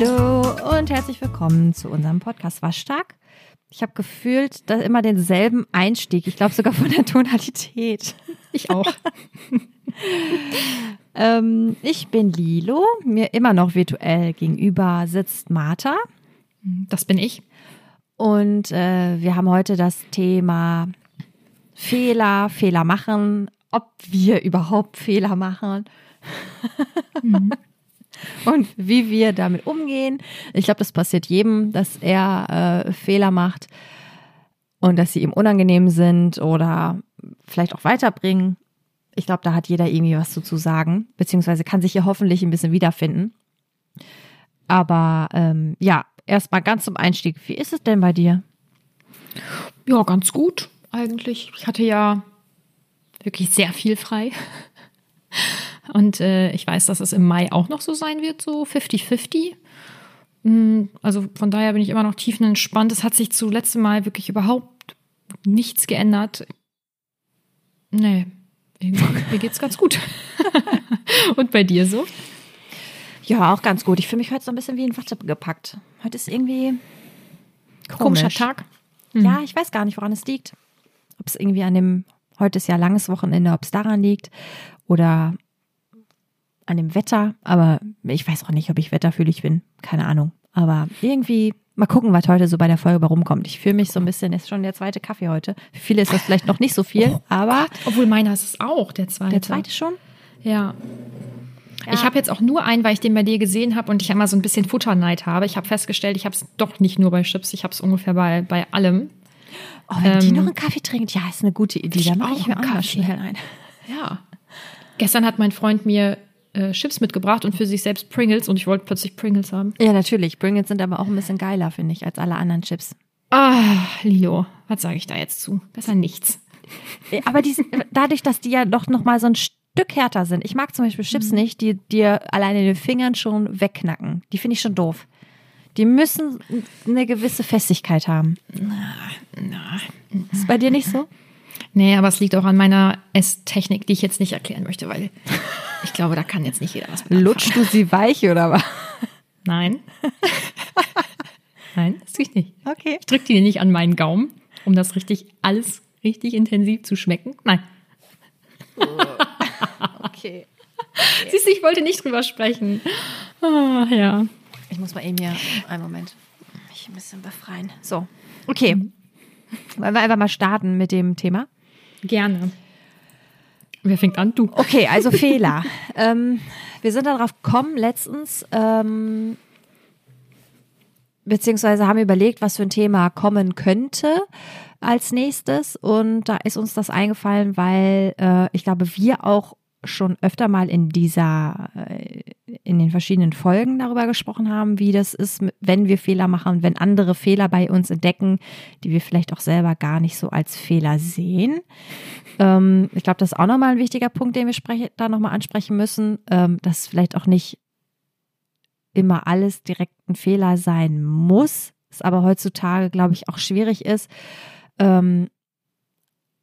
Hallo und herzlich willkommen zu unserem Podcast Waschtag. Ich habe gefühlt da immer denselben Einstieg. Ich glaube sogar von der Tonalität. Ich auch. ähm, ich bin Lilo. Mir immer noch virtuell gegenüber sitzt Martha. Das bin ich. Und äh, wir haben heute das Thema Fehler, Fehler machen, ob wir überhaupt Fehler machen. Mhm. und wie wir damit umgehen. Ich glaube, das passiert jedem, dass er äh, Fehler macht und dass sie ihm unangenehm sind oder vielleicht auch weiterbringen. Ich glaube, da hat jeder irgendwie was zu, sagen, beziehungsweise kann sich hier hoffentlich ein bisschen wiederfinden. Aber ähm, ja, erstmal ganz zum Einstieg. Wie ist es denn bei dir? Ja, ganz gut eigentlich. Ich hatte ja wirklich sehr viel frei. Und äh, ich weiß, dass es im Mai auch noch so sein wird, so 50-50. Mm, also von daher bin ich immer noch tiefenentspannt. Es hat sich zu letztem Mal wirklich überhaupt nichts geändert. Nee, mir geht's ganz gut. Und bei dir so? Ja, auch ganz gut. Ich fühle mich heute so ein bisschen wie in Watte gepackt. Heute ist irgendwie komisch. komischer Tag. Mhm. Ja, ich weiß gar nicht, woran es liegt. Ob es irgendwie an dem, heute ist ja langes Wochenende, ob es daran liegt oder an dem Wetter, aber ich weiß auch nicht, ob ich wetterfühlig bin. Keine Ahnung. Aber irgendwie, mal gucken, was heute so bei der Folge rumkommt. Ich fühle mich so ein bisschen, ist schon der zweite Kaffee heute. Für viele ist das vielleicht noch nicht so viel, oh, aber. Gott, obwohl meiner ist es auch, der zweite. Der zweite schon? Ja. Ja. Ich habe jetzt auch nur einen, weil ich den bei dir gesehen habe und ich einmal so ein bisschen Futterneid habe. Ich habe festgestellt, ich habe es doch nicht nur bei Chips, ich habe es ungefähr bei, bei allem. Oh, wenn ähm, die noch einen Kaffee trinkt, ja, ist eine gute Idee. Da mache ich mir auch mal schnell ein. Ja. Gestern hat mein Freund mir äh, Chips mitgebracht und für sich selbst Pringles und ich wollte plötzlich Pringles haben. Ja, natürlich. Pringles sind aber auch ein bisschen geiler, finde ich, als alle anderen Chips. Ah, Lilo, was sage ich da jetzt zu? Besser nichts. Aber die sind, dadurch, dass die ja doch noch mal so ein Stück härter sind. Ich mag zum Beispiel Chips mhm. nicht, die dir alleine den Fingern schon wegknacken. Die finde ich schon doof. Die müssen eine gewisse Festigkeit haben. Na, na. Ist bei dir nicht so? Nee, aber es liegt auch an meiner Esstechnik, die ich jetzt nicht erklären möchte, weil ich glaube, da kann jetzt nicht jeder was mit Lutschst du sie weich oder was? Nein. Nein, das tue ich nicht. Okay. Ich drücke die nicht an meinen Gaumen, um das richtig, alles richtig intensiv zu schmecken. Nein. Oh. Okay. okay. Siehst du, ich wollte nicht drüber sprechen. Ah, ja. Ich muss mal eben hier, einen Moment, mich ein bisschen befreien. So, okay. Wollen wir einfach mal starten mit dem Thema? Gerne. Wer fängt an? Du. Okay, also Fehler. ähm, wir sind darauf gekommen letztens, ähm, beziehungsweise haben überlegt, was für ein Thema kommen könnte als nächstes. Und da ist uns das eingefallen, weil äh, ich glaube, wir auch schon öfter mal in dieser, äh, in den verschiedenen Folgen darüber gesprochen haben, wie das ist, wenn wir Fehler machen, wenn andere Fehler bei uns entdecken, die wir vielleicht auch selber gar nicht so als Fehler sehen. Ähm, ich glaube, das ist auch nochmal ein wichtiger Punkt, den wir spreche, da nochmal ansprechen müssen, ähm, dass vielleicht auch nicht immer alles direkt ein Fehler sein muss, es aber heutzutage, glaube ich, auch schwierig ist, ähm,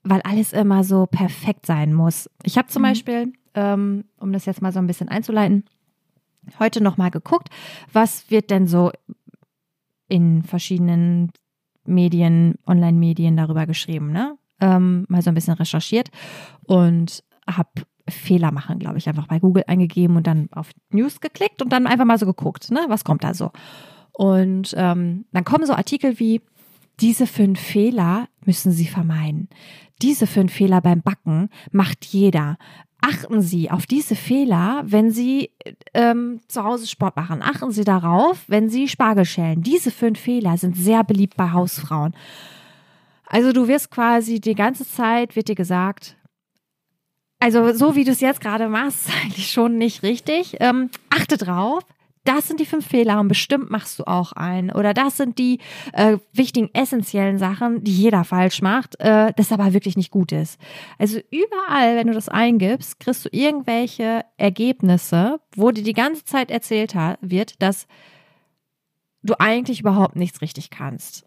weil alles immer so perfekt sein muss. Ich habe zum mhm. Beispiel, ähm, um das jetzt mal so ein bisschen einzuleiten, heute nochmal geguckt, was wird denn so in verschiedenen Medien, Online-Medien darüber geschrieben, ne? Ähm, mal so ein bisschen recherchiert und habe Fehler machen, glaube ich, einfach bei Google eingegeben und dann auf News geklickt und dann einfach mal so geguckt, ne? Was kommt da so? Und ähm, dann kommen so Artikel wie diese fünf Fehler müssen Sie vermeiden. Diese fünf Fehler beim Backen macht jeder. Achten Sie auf diese Fehler, wenn Sie ähm, zu Hause Sport machen. Achten Sie darauf, wenn Sie Spargel schälen. Diese fünf Fehler sind sehr beliebt bei Hausfrauen. Also du wirst quasi die ganze Zeit, wird dir gesagt, also so wie du es jetzt gerade machst, eigentlich schon nicht richtig. Ähm, achte drauf, das sind die fünf Fehler und bestimmt machst du auch einen. Oder das sind die äh, wichtigen, essentiellen Sachen, die jeder falsch macht, äh, das aber wirklich nicht gut ist. Also überall, wenn du das eingibst, kriegst du irgendwelche Ergebnisse, wo dir die ganze Zeit erzählt wird, dass du eigentlich überhaupt nichts richtig kannst.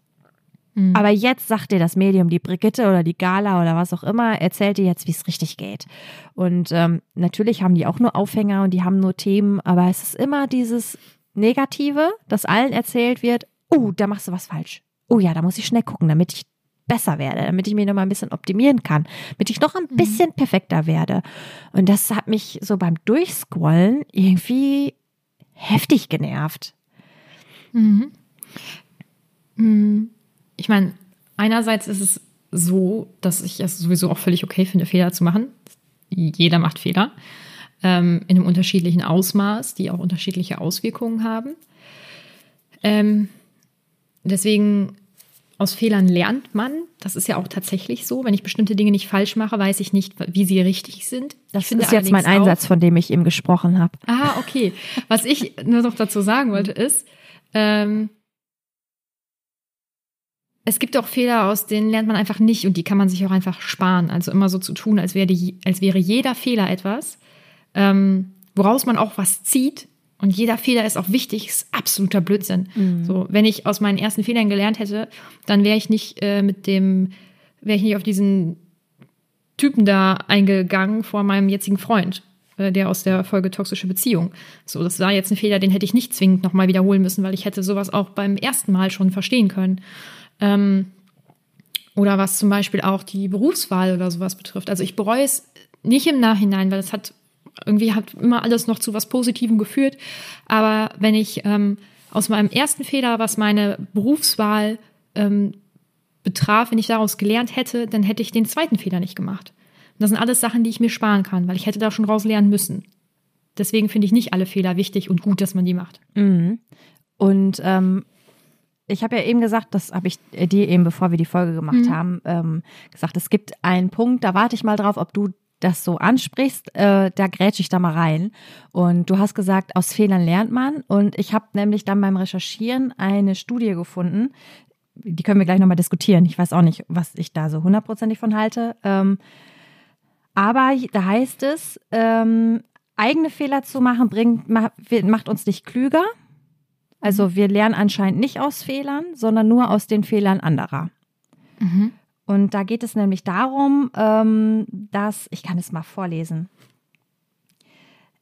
Mhm. Aber jetzt sagt dir das Medium, die Brigitte oder die Gala oder was auch immer, erzählt dir jetzt, wie es richtig geht. Und ähm, natürlich haben die auch nur Aufhänger und die haben nur Themen, aber es ist immer dieses, Negative, dass allen erzählt wird, oh, da machst du was falsch. Oh ja, da muss ich schnell gucken, damit ich besser werde, damit ich mich noch mal ein bisschen optimieren kann, damit ich noch ein mhm. bisschen perfekter werde. Und das hat mich so beim Durchscrollen irgendwie heftig genervt. Mhm. mhm. Ich meine, einerseits ist es so, dass ich es sowieso auch völlig okay finde, Fehler zu machen. Jeder macht Fehler ähm, in einem unterschiedlichen Ausmaß, die auch unterschiedliche Auswirkungen haben. Ähm, deswegen aus Fehlern lernt man. Das ist ja auch tatsächlich so. Wenn ich bestimmte Dinge nicht falsch mache, weiß ich nicht, wie sie richtig sind. Das ist jetzt mein Einsatz, von dem ich eben gesprochen habe. Ah, okay. Was ich nur noch dazu sagen wollte, ist, ähm, es gibt auch Fehler, aus denen lernt man einfach nicht und die kann man sich auch einfach sparen. Also immer so zu tun, als wäre, die, als wäre jeder Fehler etwas, ähm, woraus man auch was zieht. Und jeder Fehler ist auch wichtig, ist absoluter Blödsinn. Mhm. So, wenn ich aus meinen ersten Fehlern gelernt hätte, dann wäre ich nicht äh, mit dem, wäre ich nicht auf diesen Typen da eingegangen vor meinem jetzigen Freund, äh, der aus der Folge toxische Beziehung. So, das war jetzt ein Fehler, den hätte ich nicht zwingend nochmal wiederholen müssen, weil ich hätte sowas auch beim ersten Mal schon verstehen können. Ähm, oder was zum Beispiel auch die Berufswahl oder sowas betrifft. Also ich bereue es nicht im Nachhinein, weil es hat irgendwie hat immer alles noch zu was Positivem geführt. Aber wenn ich ähm, aus meinem ersten Fehler, was meine Berufswahl ähm, betraf, wenn ich daraus gelernt hätte, dann hätte ich den zweiten Fehler nicht gemacht. Und das sind alles Sachen, die ich mir sparen kann, weil ich hätte da schon raus lernen müssen. Deswegen finde ich nicht alle Fehler wichtig und gut, dass man die macht. Mhm. Und ähm, ich habe ja eben gesagt, das habe ich dir eben, bevor wir die Folge gemacht mhm. haben, ähm, gesagt, es gibt einen Punkt, da warte ich mal drauf, ob du das so ansprichst, äh, da grätsche ich da mal rein. Und du hast gesagt, aus Fehlern lernt man. Und ich habe nämlich dann beim Recherchieren eine Studie gefunden, die können wir gleich nochmal diskutieren. Ich weiß auch nicht, was ich da so hundertprozentig von halte. Ähm, aber da heißt es, ähm, eigene Fehler zu machen, bringt, macht uns nicht klüger. Also wir lernen anscheinend nicht aus Fehlern, sondern nur aus den Fehlern anderer. Mhm. Und da geht es nämlich darum, ähm, dass, ich kann es mal vorlesen.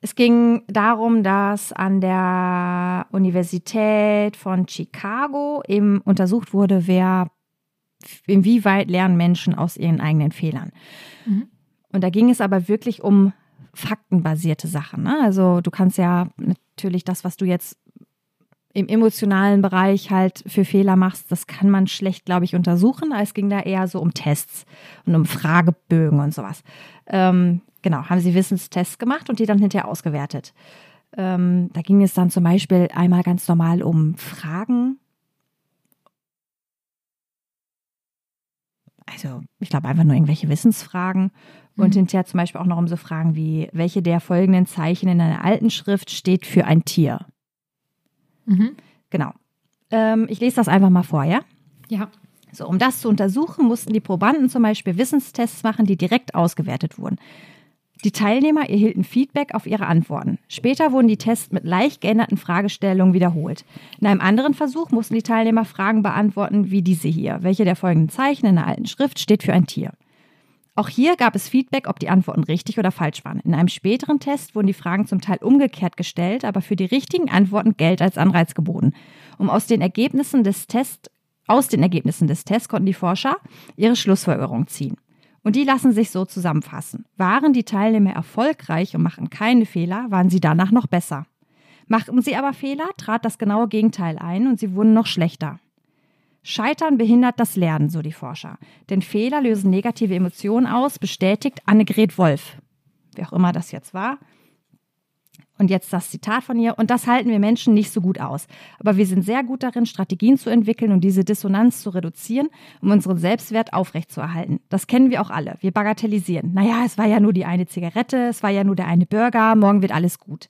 Es ging darum, dass an der Universität von Chicago eben untersucht wurde, wer, inwieweit lernen Menschen aus ihren eigenen Fehlern. Mhm. Und da ging es aber wirklich um faktenbasierte Sachen. Ne? Also du kannst ja natürlich das, was du jetzt im emotionalen Bereich halt für Fehler machst, das kann man schlecht, glaube ich, untersuchen. Es ging da eher so um Tests und um Fragebögen und sowas. Ähm, genau, haben sie Wissenstests gemacht und die dann hinterher ausgewertet. Ähm, da ging es dann zum Beispiel einmal ganz normal um Fragen. Also, ich glaube einfach nur irgendwelche Wissensfragen. Und mhm. hinterher zum Beispiel auch noch um so Fragen wie, welche der folgenden Zeichen in einer alten Schrift steht für ein Tier? Mhm. Genau. Ähm, ich lese das einfach mal vor, ja? Ja. So, um das zu untersuchen, mussten die Probanden zum Beispiel Wissenstests machen, die direkt ausgewertet wurden. Die Teilnehmer erhielten Feedback auf ihre Antworten. Später wurden die Tests mit leicht geänderten Fragestellungen wiederholt. In einem anderen Versuch mussten die Teilnehmer Fragen beantworten, wie diese hier. Welche der folgenden Zeichen in der alten Schrift steht für ein Tier? Auch hier gab es Feedback, ob die Antworten richtig oder falsch waren. In einem späteren Test wurden die Fragen zum Teil umgekehrt gestellt, aber für die richtigen Antworten Geld als Anreiz geboten. Um aus den Ergebnissen des Tests, aus den Ergebnissen des Tests konnten die Forscher ihre Schlussfolgerung ziehen. Und die lassen sich so zusammenfassen. Waren die Teilnehmer erfolgreich und machten keine Fehler, waren sie danach noch besser. Machten sie aber Fehler, trat das genaue Gegenteil ein und sie wurden noch schlechter. Scheitern behindert das Lernen, so die Forscher. Denn Fehler lösen negative Emotionen aus, bestätigt Annegret Wolf. Wer auch immer das jetzt war. Und jetzt das Zitat von ihr. Und das halten wir Menschen nicht so gut aus. Aber wir sind sehr gut darin, Strategien zu entwickeln und diese Dissonanz zu reduzieren, um unseren Selbstwert aufrechtzuerhalten. Das kennen wir auch alle. Wir bagatellisieren. Naja, es war ja nur die eine Zigarette, es war ja nur der eine Burger, morgen wird alles gut.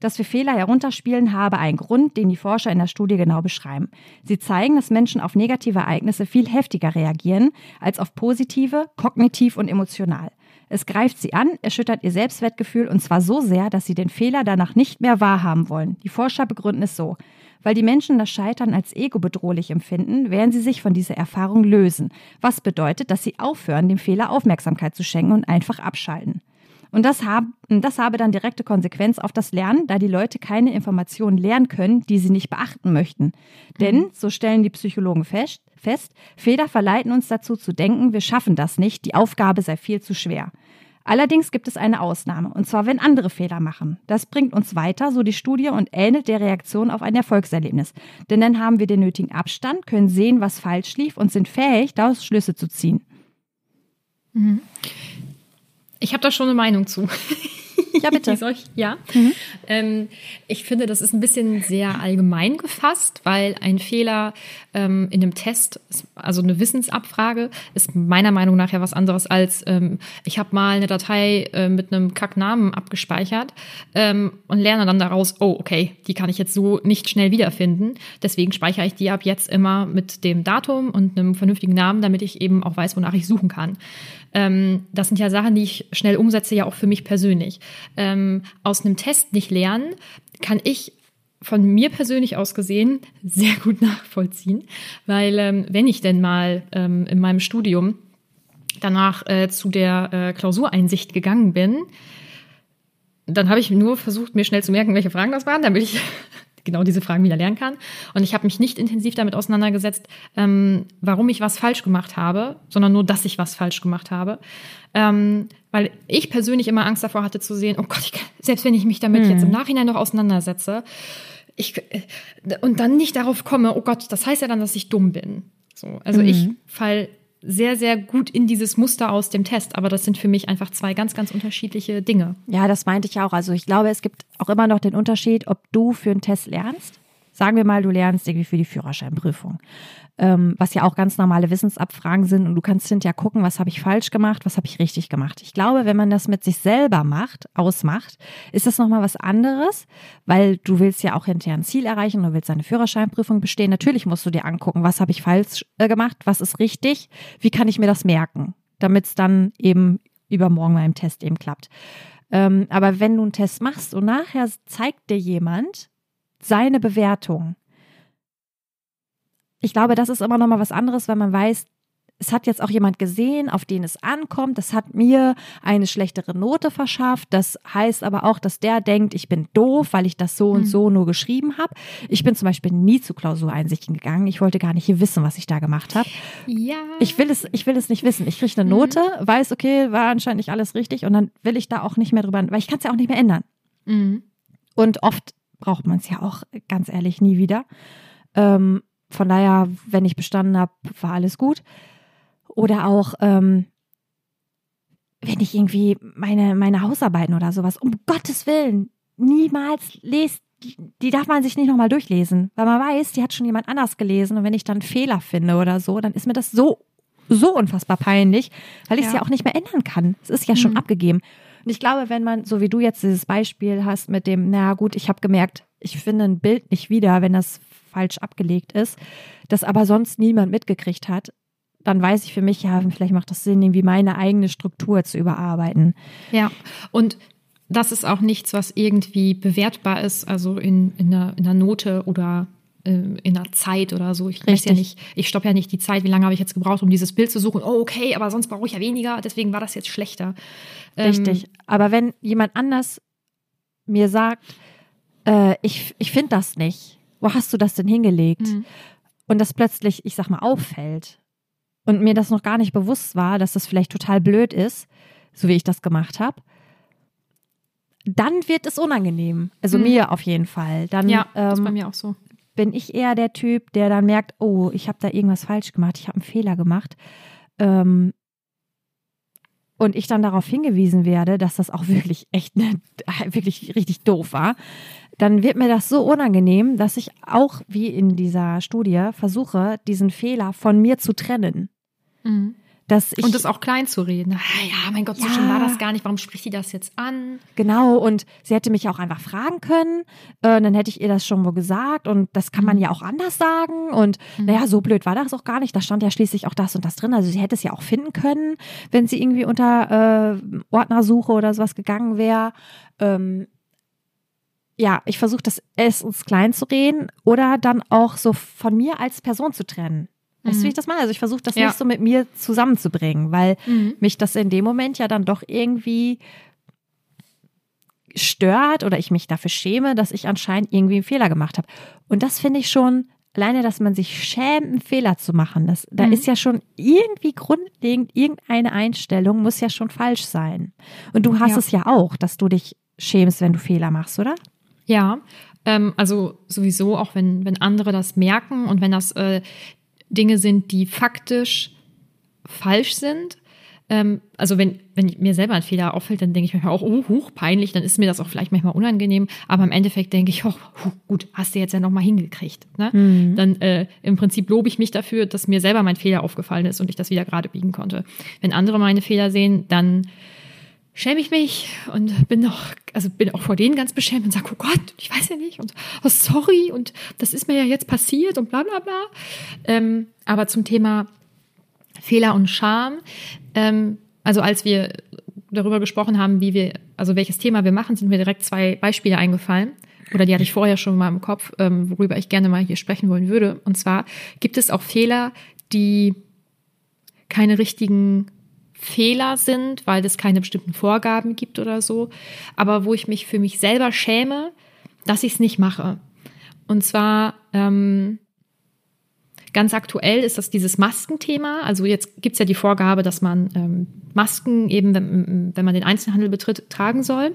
Dass wir Fehler herunterspielen, habe einen Grund, den die Forscher in der Studie genau beschreiben. Sie zeigen, dass Menschen auf negative Ereignisse viel heftiger reagieren als auf positive, kognitiv und emotional. Es greift sie an, erschüttert ihr Selbstwertgefühl und zwar so sehr, dass sie den Fehler danach nicht mehr wahrhaben wollen. Die Forscher begründen es so. Weil die Menschen das Scheitern als ego bedrohlich empfinden, werden sie sich von dieser Erfahrung lösen. Was bedeutet, dass sie aufhören, dem Fehler Aufmerksamkeit zu schenken und einfach abschalten. Und das, hab, das habe dann direkte Konsequenz auf das Lernen, da die Leute keine Informationen lernen können, die sie nicht beachten möchten. Denn, so stellen die Psychologen fest, fest, Fehler verleiten uns dazu zu denken, wir schaffen das nicht, die Aufgabe sei viel zu schwer. Allerdings gibt es eine Ausnahme, und zwar wenn andere Fehler machen. Das bringt uns weiter, so die Studie, und ähnelt der Reaktion auf ein Erfolgserlebnis. Denn dann haben wir den nötigen Abstand, können sehen, was falsch lief und sind fähig, daraus Schlüsse zu ziehen. Mhm. Ich habe da schon eine Meinung zu. Ja, bitte. Soll ich? Ja. Mhm. Ähm, ich finde, das ist ein bisschen sehr allgemein gefasst, weil ein Fehler ähm, in einem Test, also eine Wissensabfrage, ist meiner Meinung nach ja was anderes als ähm, ich habe mal eine Datei äh, mit einem Kacknamen abgespeichert ähm, und lerne dann daraus, oh, okay, die kann ich jetzt so nicht schnell wiederfinden. Deswegen speichere ich die ab jetzt immer mit dem Datum und einem vernünftigen Namen, damit ich eben auch weiß, wonach ich suchen kann. Ähm, das sind ja Sachen, die ich schnell umsetze, ja auch für mich persönlich. Ähm, aus einem Test nicht lernen, kann ich von mir persönlich aus gesehen sehr gut nachvollziehen, weil ähm, wenn ich denn mal ähm, in meinem Studium danach äh, zu der äh, Klausureinsicht gegangen bin, dann habe ich nur versucht, mir schnell zu merken, welche Fragen das waren, damit ich genau diese Fragen wieder lernen kann. Und ich habe mich nicht intensiv damit auseinandergesetzt, ähm, warum ich was falsch gemacht habe, sondern nur, dass ich was falsch gemacht habe. Ähm, weil ich persönlich immer Angst davor hatte zu sehen, oh Gott, ich, selbst wenn ich mich damit hm. jetzt im Nachhinein noch auseinandersetze, ich, äh, und dann nicht darauf komme, oh Gott, das heißt ja dann, dass ich dumm bin. So, also mhm. ich fall sehr, sehr gut in dieses Muster aus dem Test. Aber das sind für mich einfach zwei ganz, ganz unterschiedliche Dinge. Ja, das meinte ich auch. Also ich glaube, es gibt auch immer noch den Unterschied, ob du für einen Test lernst. Sagen wir mal, du lernst irgendwie für die Führerscheinprüfung ähm, was ja auch ganz normale Wissensabfragen sind. Und du kannst hinterher gucken, was habe ich falsch gemacht, was habe ich richtig gemacht. Ich glaube, wenn man das mit sich selber macht, ausmacht, ist das nochmal was anderes, weil du willst ja auch hinterher ein Ziel erreichen, du willst eine Führerscheinprüfung bestehen. Natürlich musst du dir angucken, was habe ich falsch äh, gemacht, was ist richtig, wie kann ich mir das merken, damit es dann eben übermorgen beim Test eben klappt. Ähm, aber wenn du einen Test machst und nachher zeigt dir jemand seine Bewertung, ich glaube, das ist immer noch mal was anderes, weil man weiß, es hat jetzt auch jemand gesehen, auf den es ankommt. Das hat mir eine schlechtere Note verschafft. Das heißt aber auch, dass der denkt, ich bin doof, weil ich das so und mhm. so nur geschrieben habe. Ich bin zum Beispiel nie zu Klausureinsichten gegangen. Ich wollte gar nicht wissen, was ich da gemacht habe. Ja. Ich will es, ich will es nicht wissen. Ich kriege eine mhm. Note, mhm. weiß, okay, war anscheinend nicht alles richtig und dann will ich da auch nicht mehr drüber, weil ich kann es ja auch nicht mehr ändern. Mhm. Und oft braucht man es ja auch, ganz ehrlich, nie wieder. Ähm, von daher, wenn ich bestanden habe, war alles gut. Oder auch, ähm, wenn ich irgendwie meine, meine Hausarbeiten oder sowas, um Gottes Willen, niemals lest, die, darf man sich nicht nochmal durchlesen, weil man weiß, die hat schon jemand anders gelesen und wenn ich dann Fehler finde oder so, dann ist mir das so, so unfassbar peinlich, weil ich es ja. ja. auch nicht mehr ändern kann. Es ist ja schon mhm. abgegeben. Und ich glaube, wenn man, so wie du jetzt dieses Beispiel hast mit dem, na gut, ich habe gemerkt, ich finde ein Bild nicht wieder, wenn das falsch abgelegt ist, das aber sonst niemand mitgekriegt hat, dann weiß ich für mich, ja, vielleicht macht das Sinn, irgendwie meine eigene Struktur zu überarbeiten. Ja, und das ist auch nichts, was irgendwie bewertbar ist, also in, in, einer, in einer Note oder in einer Zeit oder so. Ich weiß ja nicht, ich stoppe ja nicht die Zeit, wie lange habe ich jetzt gebraucht, um dieses Bild zu suchen. Oh, okay, aber sonst brauche ich ja weniger, deswegen war das jetzt schlechter. Ähm, Richtig. Ähm, aber wenn jemand anders mir sagt, äh, ich, ich finde das nicht, wo hast du das denn hingelegt? Mhm. Und das plötzlich, ich sag mal, auffällt und mir das noch gar nicht bewusst war, dass das vielleicht total blöd ist, so wie ich das gemacht habe, dann wird es unangenehm. Also mhm. mir auf jeden Fall. Dann, ja, ähm, ist bei mir auch so. Bin ich eher der Typ, der dann merkt, oh, ich habe da irgendwas falsch gemacht, ich habe einen Fehler gemacht. Ähm, und ich dann darauf hingewiesen werde, dass das auch wirklich echt ne, wirklich richtig doof war, dann wird mir das so unangenehm, dass ich auch wie in dieser Studie versuche, diesen Fehler von mir zu trennen. Mhm. Dass ich, und das auch klein zu reden. Ah, ja, mein Gott, so ja, schön war das gar nicht. Warum spricht die das jetzt an? Genau, und sie hätte mich auch einfach fragen können. Äh, dann hätte ich ihr das schon wohl gesagt. Und das kann man mhm. ja auch anders sagen. Und mhm. naja, so blöd war das auch gar nicht. Da stand ja schließlich auch das und das drin. Also sie hätte es ja auch finden können, wenn sie irgendwie unter äh, Ordnersuche oder sowas gegangen wäre. Ähm, ja, ich versuche das erstens klein zu reden oder dann auch so von mir als Person zu trennen. Weißt du, wie mhm. ich das meine? Also ich versuche das ja. nicht so mit mir zusammenzubringen, weil mhm. mich das in dem Moment ja dann doch irgendwie stört oder ich mich dafür schäme, dass ich anscheinend irgendwie einen Fehler gemacht habe. Und das finde ich schon, alleine, dass man sich schämt, einen Fehler zu machen, das, da Mhm. ist ja schon irgendwie grundlegend, irgendeine Einstellung muss ja schon falsch sein. Und du hast Ja. es ja auch, dass du dich schämst, wenn du Fehler machst, oder? Ja, ähm, also sowieso auch wenn, wenn andere das merken und wenn das äh, Dinge sind, die faktisch falsch sind. Ähm, also wenn, wenn mir selber ein Fehler auffällt, dann denke ich manchmal auch, oh, huch, peinlich, dann ist mir das auch vielleicht manchmal unangenehm. Aber im Endeffekt denke ich, oh, huh, gut, hast du jetzt ja nochmal hingekriegt. Ne? Dann äh, im Prinzip lobe ich mich dafür, dass mir selber mein Fehler aufgefallen ist und ich das wieder gerade biegen konnte. Wenn andere meine Fehler sehen, dann schäme ich mich und bin auch, also bin auch vor denen ganz beschämt und sage, oh Gott, ich weiß ja nicht und oh, sorry und das ist mir ja jetzt passiert und bla bla bla. Ähm, aber zum Thema Fehler und Scham, ähm, also als wir darüber gesprochen haben, wie wir, also welches Thema wir machen, sind mir direkt zwei Beispiele eingefallen. Oder die hatte ich vorher schon mal im Kopf, ähm, worüber ich gerne mal hier sprechen wollen würde. Und zwar gibt es auch Fehler, die keine richtigen Fehler sind, weil es keine bestimmten Vorgaben gibt oder so, aber wo ich mich für mich selber schäme, dass ich es nicht mache. Und zwar ähm, ganz aktuell ist das dieses Maskenthema. Also jetzt gibt's ja die Vorgabe, dass man ähm, Masken eben, wenn, wenn man den Einzelhandel betritt, tragen soll.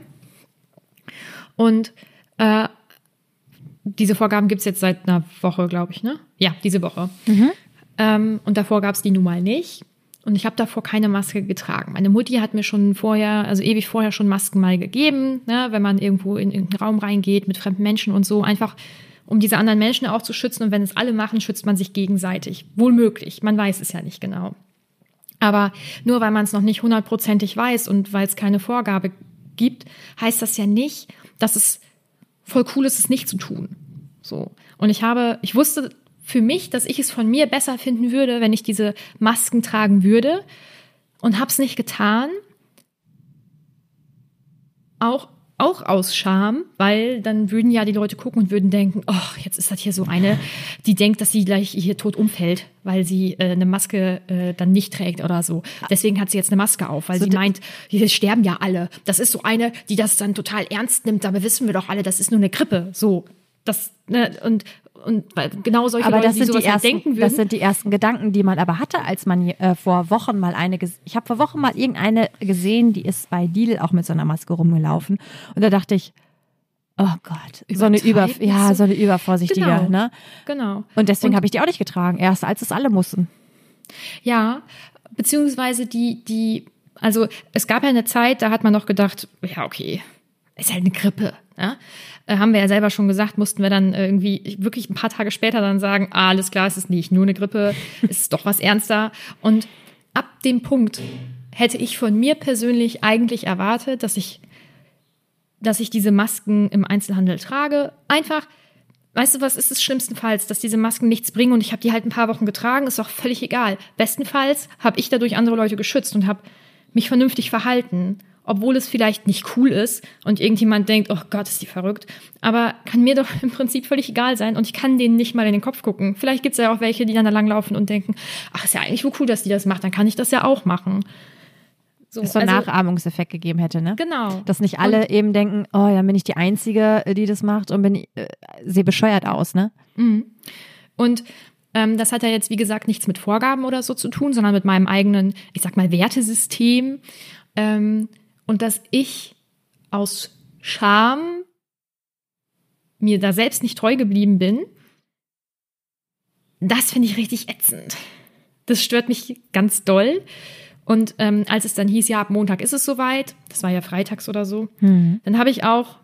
Und äh, diese Vorgaben gibt's jetzt seit einer Woche, glaube ich, ne? Ja, diese Woche. Ähm, und davor gab's die nun mal nicht. Und ich habe davor keine Maske getragen. Meine Mutti hat mir schon vorher, also ewig vorher schon Masken mal gegeben, ne, wenn man irgendwo in irgendeinen Raum reingeht mit fremden Menschen und so, einfach um diese anderen Menschen auch zu schützen. Und wenn es alle machen, schützt man sich gegenseitig. Wohl möglich. Man weiß es ja nicht genau. Aber nur weil man es noch nicht hundertprozentig weiß und weil es keine Vorgabe gibt, heißt das ja nicht, dass es voll cool ist, es nicht zu tun. So. Und ich habe, ich wusste für mich, dass ich es von mir besser finden würde, wenn ich diese Masken tragen würde und habe es nicht getan. Auch auch aus Scham, weil dann würden ja die Leute gucken und würden denken, oh, jetzt ist das hier so eine, die denkt, dass sie gleich hier tot umfällt, weil sie äh, eine Maske äh, dann nicht trägt oder so. Deswegen hat sie jetzt eine Maske auf, weil So sie meint, hier sterben ja alle. Das ist so eine, die das dann total ernst nimmt, dabei wissen wir doch alle, das ist nur eine Grippe. So, das, ne, und, und weil genau solche Aber Leute, das die sind, die sowas halt ersten, denken würden. das sind die ersten Gedanken, die man aber hatte, als man äh, vor Wochen mal eine, ich habe vor Wochen mal irgendeine gesehen, die ist bei Lidl auch mit so einer Maske rumgelaufen. Und da dachte ich, oh Gott, so eine Über, ja, so. eine übervorsichtige, Genau. ne? genau. Und deswegen habe ich die auch nicht getragen, erst als es alle mussten. Ja, beziehungsweise die, die, also es gab ja eine Zeit, da hat man noch gedacht, ja, okay, ist halt eine Grippe. Ja? Äh, haben wir ja selber schon gesagt, mussten wir dann irgendwie wirklich ein paar Tage später dann sagen, ah, alles klar, es ist nicht nur eine Grippe, es ist doch was ernster. Und ab dem Punkt hätte ich von mir persönlich eigentlich erwartet, dass ich, dass ich diese Masken im Einzelhandel trage. Einfach, weißt du, was ist es schlimmstenfalls, dass diese Masken nichts bringen und ich habe die halt ein paar Wochen getragen, ist doch völlig egal. Bestenfalls habe ich dadurch andere Leute geschützt und habe mich vernünftig verhalten, obwohl es vielleicht nicht cool ist und irgendjemand denkt, oh Gott, ist die verrückt. Aber kann mir doch im Prinzip völlig egal sein und ich kann denen nicht mal in den Kopf gucken. Vielleicht gibt es ja auch welche, die dann da langlaufen und denken, ach, ist ja eigentlich wohl cool, dass die das macht, dann kann ich das ja auch machen. So, Dass so einen also- Nachahmungseffekt gegeben hätte, ne? Genau. Dass nicht alle eben denken, oh, dann bin ich die Einzige, die das macht und bin, äh, sehe bescheuert aus, ne? Und ähm, das hat ja jetzt, wie gesagt, nichts mit Vorgaben oder so zu tun, sondern mit meinem eigenen, ich sag mal, Wertesystem. Ähm, und dass ich aus Scham mir da selbst nicht treu geblieben bin, das finde ich richtig ätzend. Das stört mich ganz doll. Und ähm, als es dann hieß, ja, ab Montag ist es soweit, das war ja freitags oder so, dann habe ich auch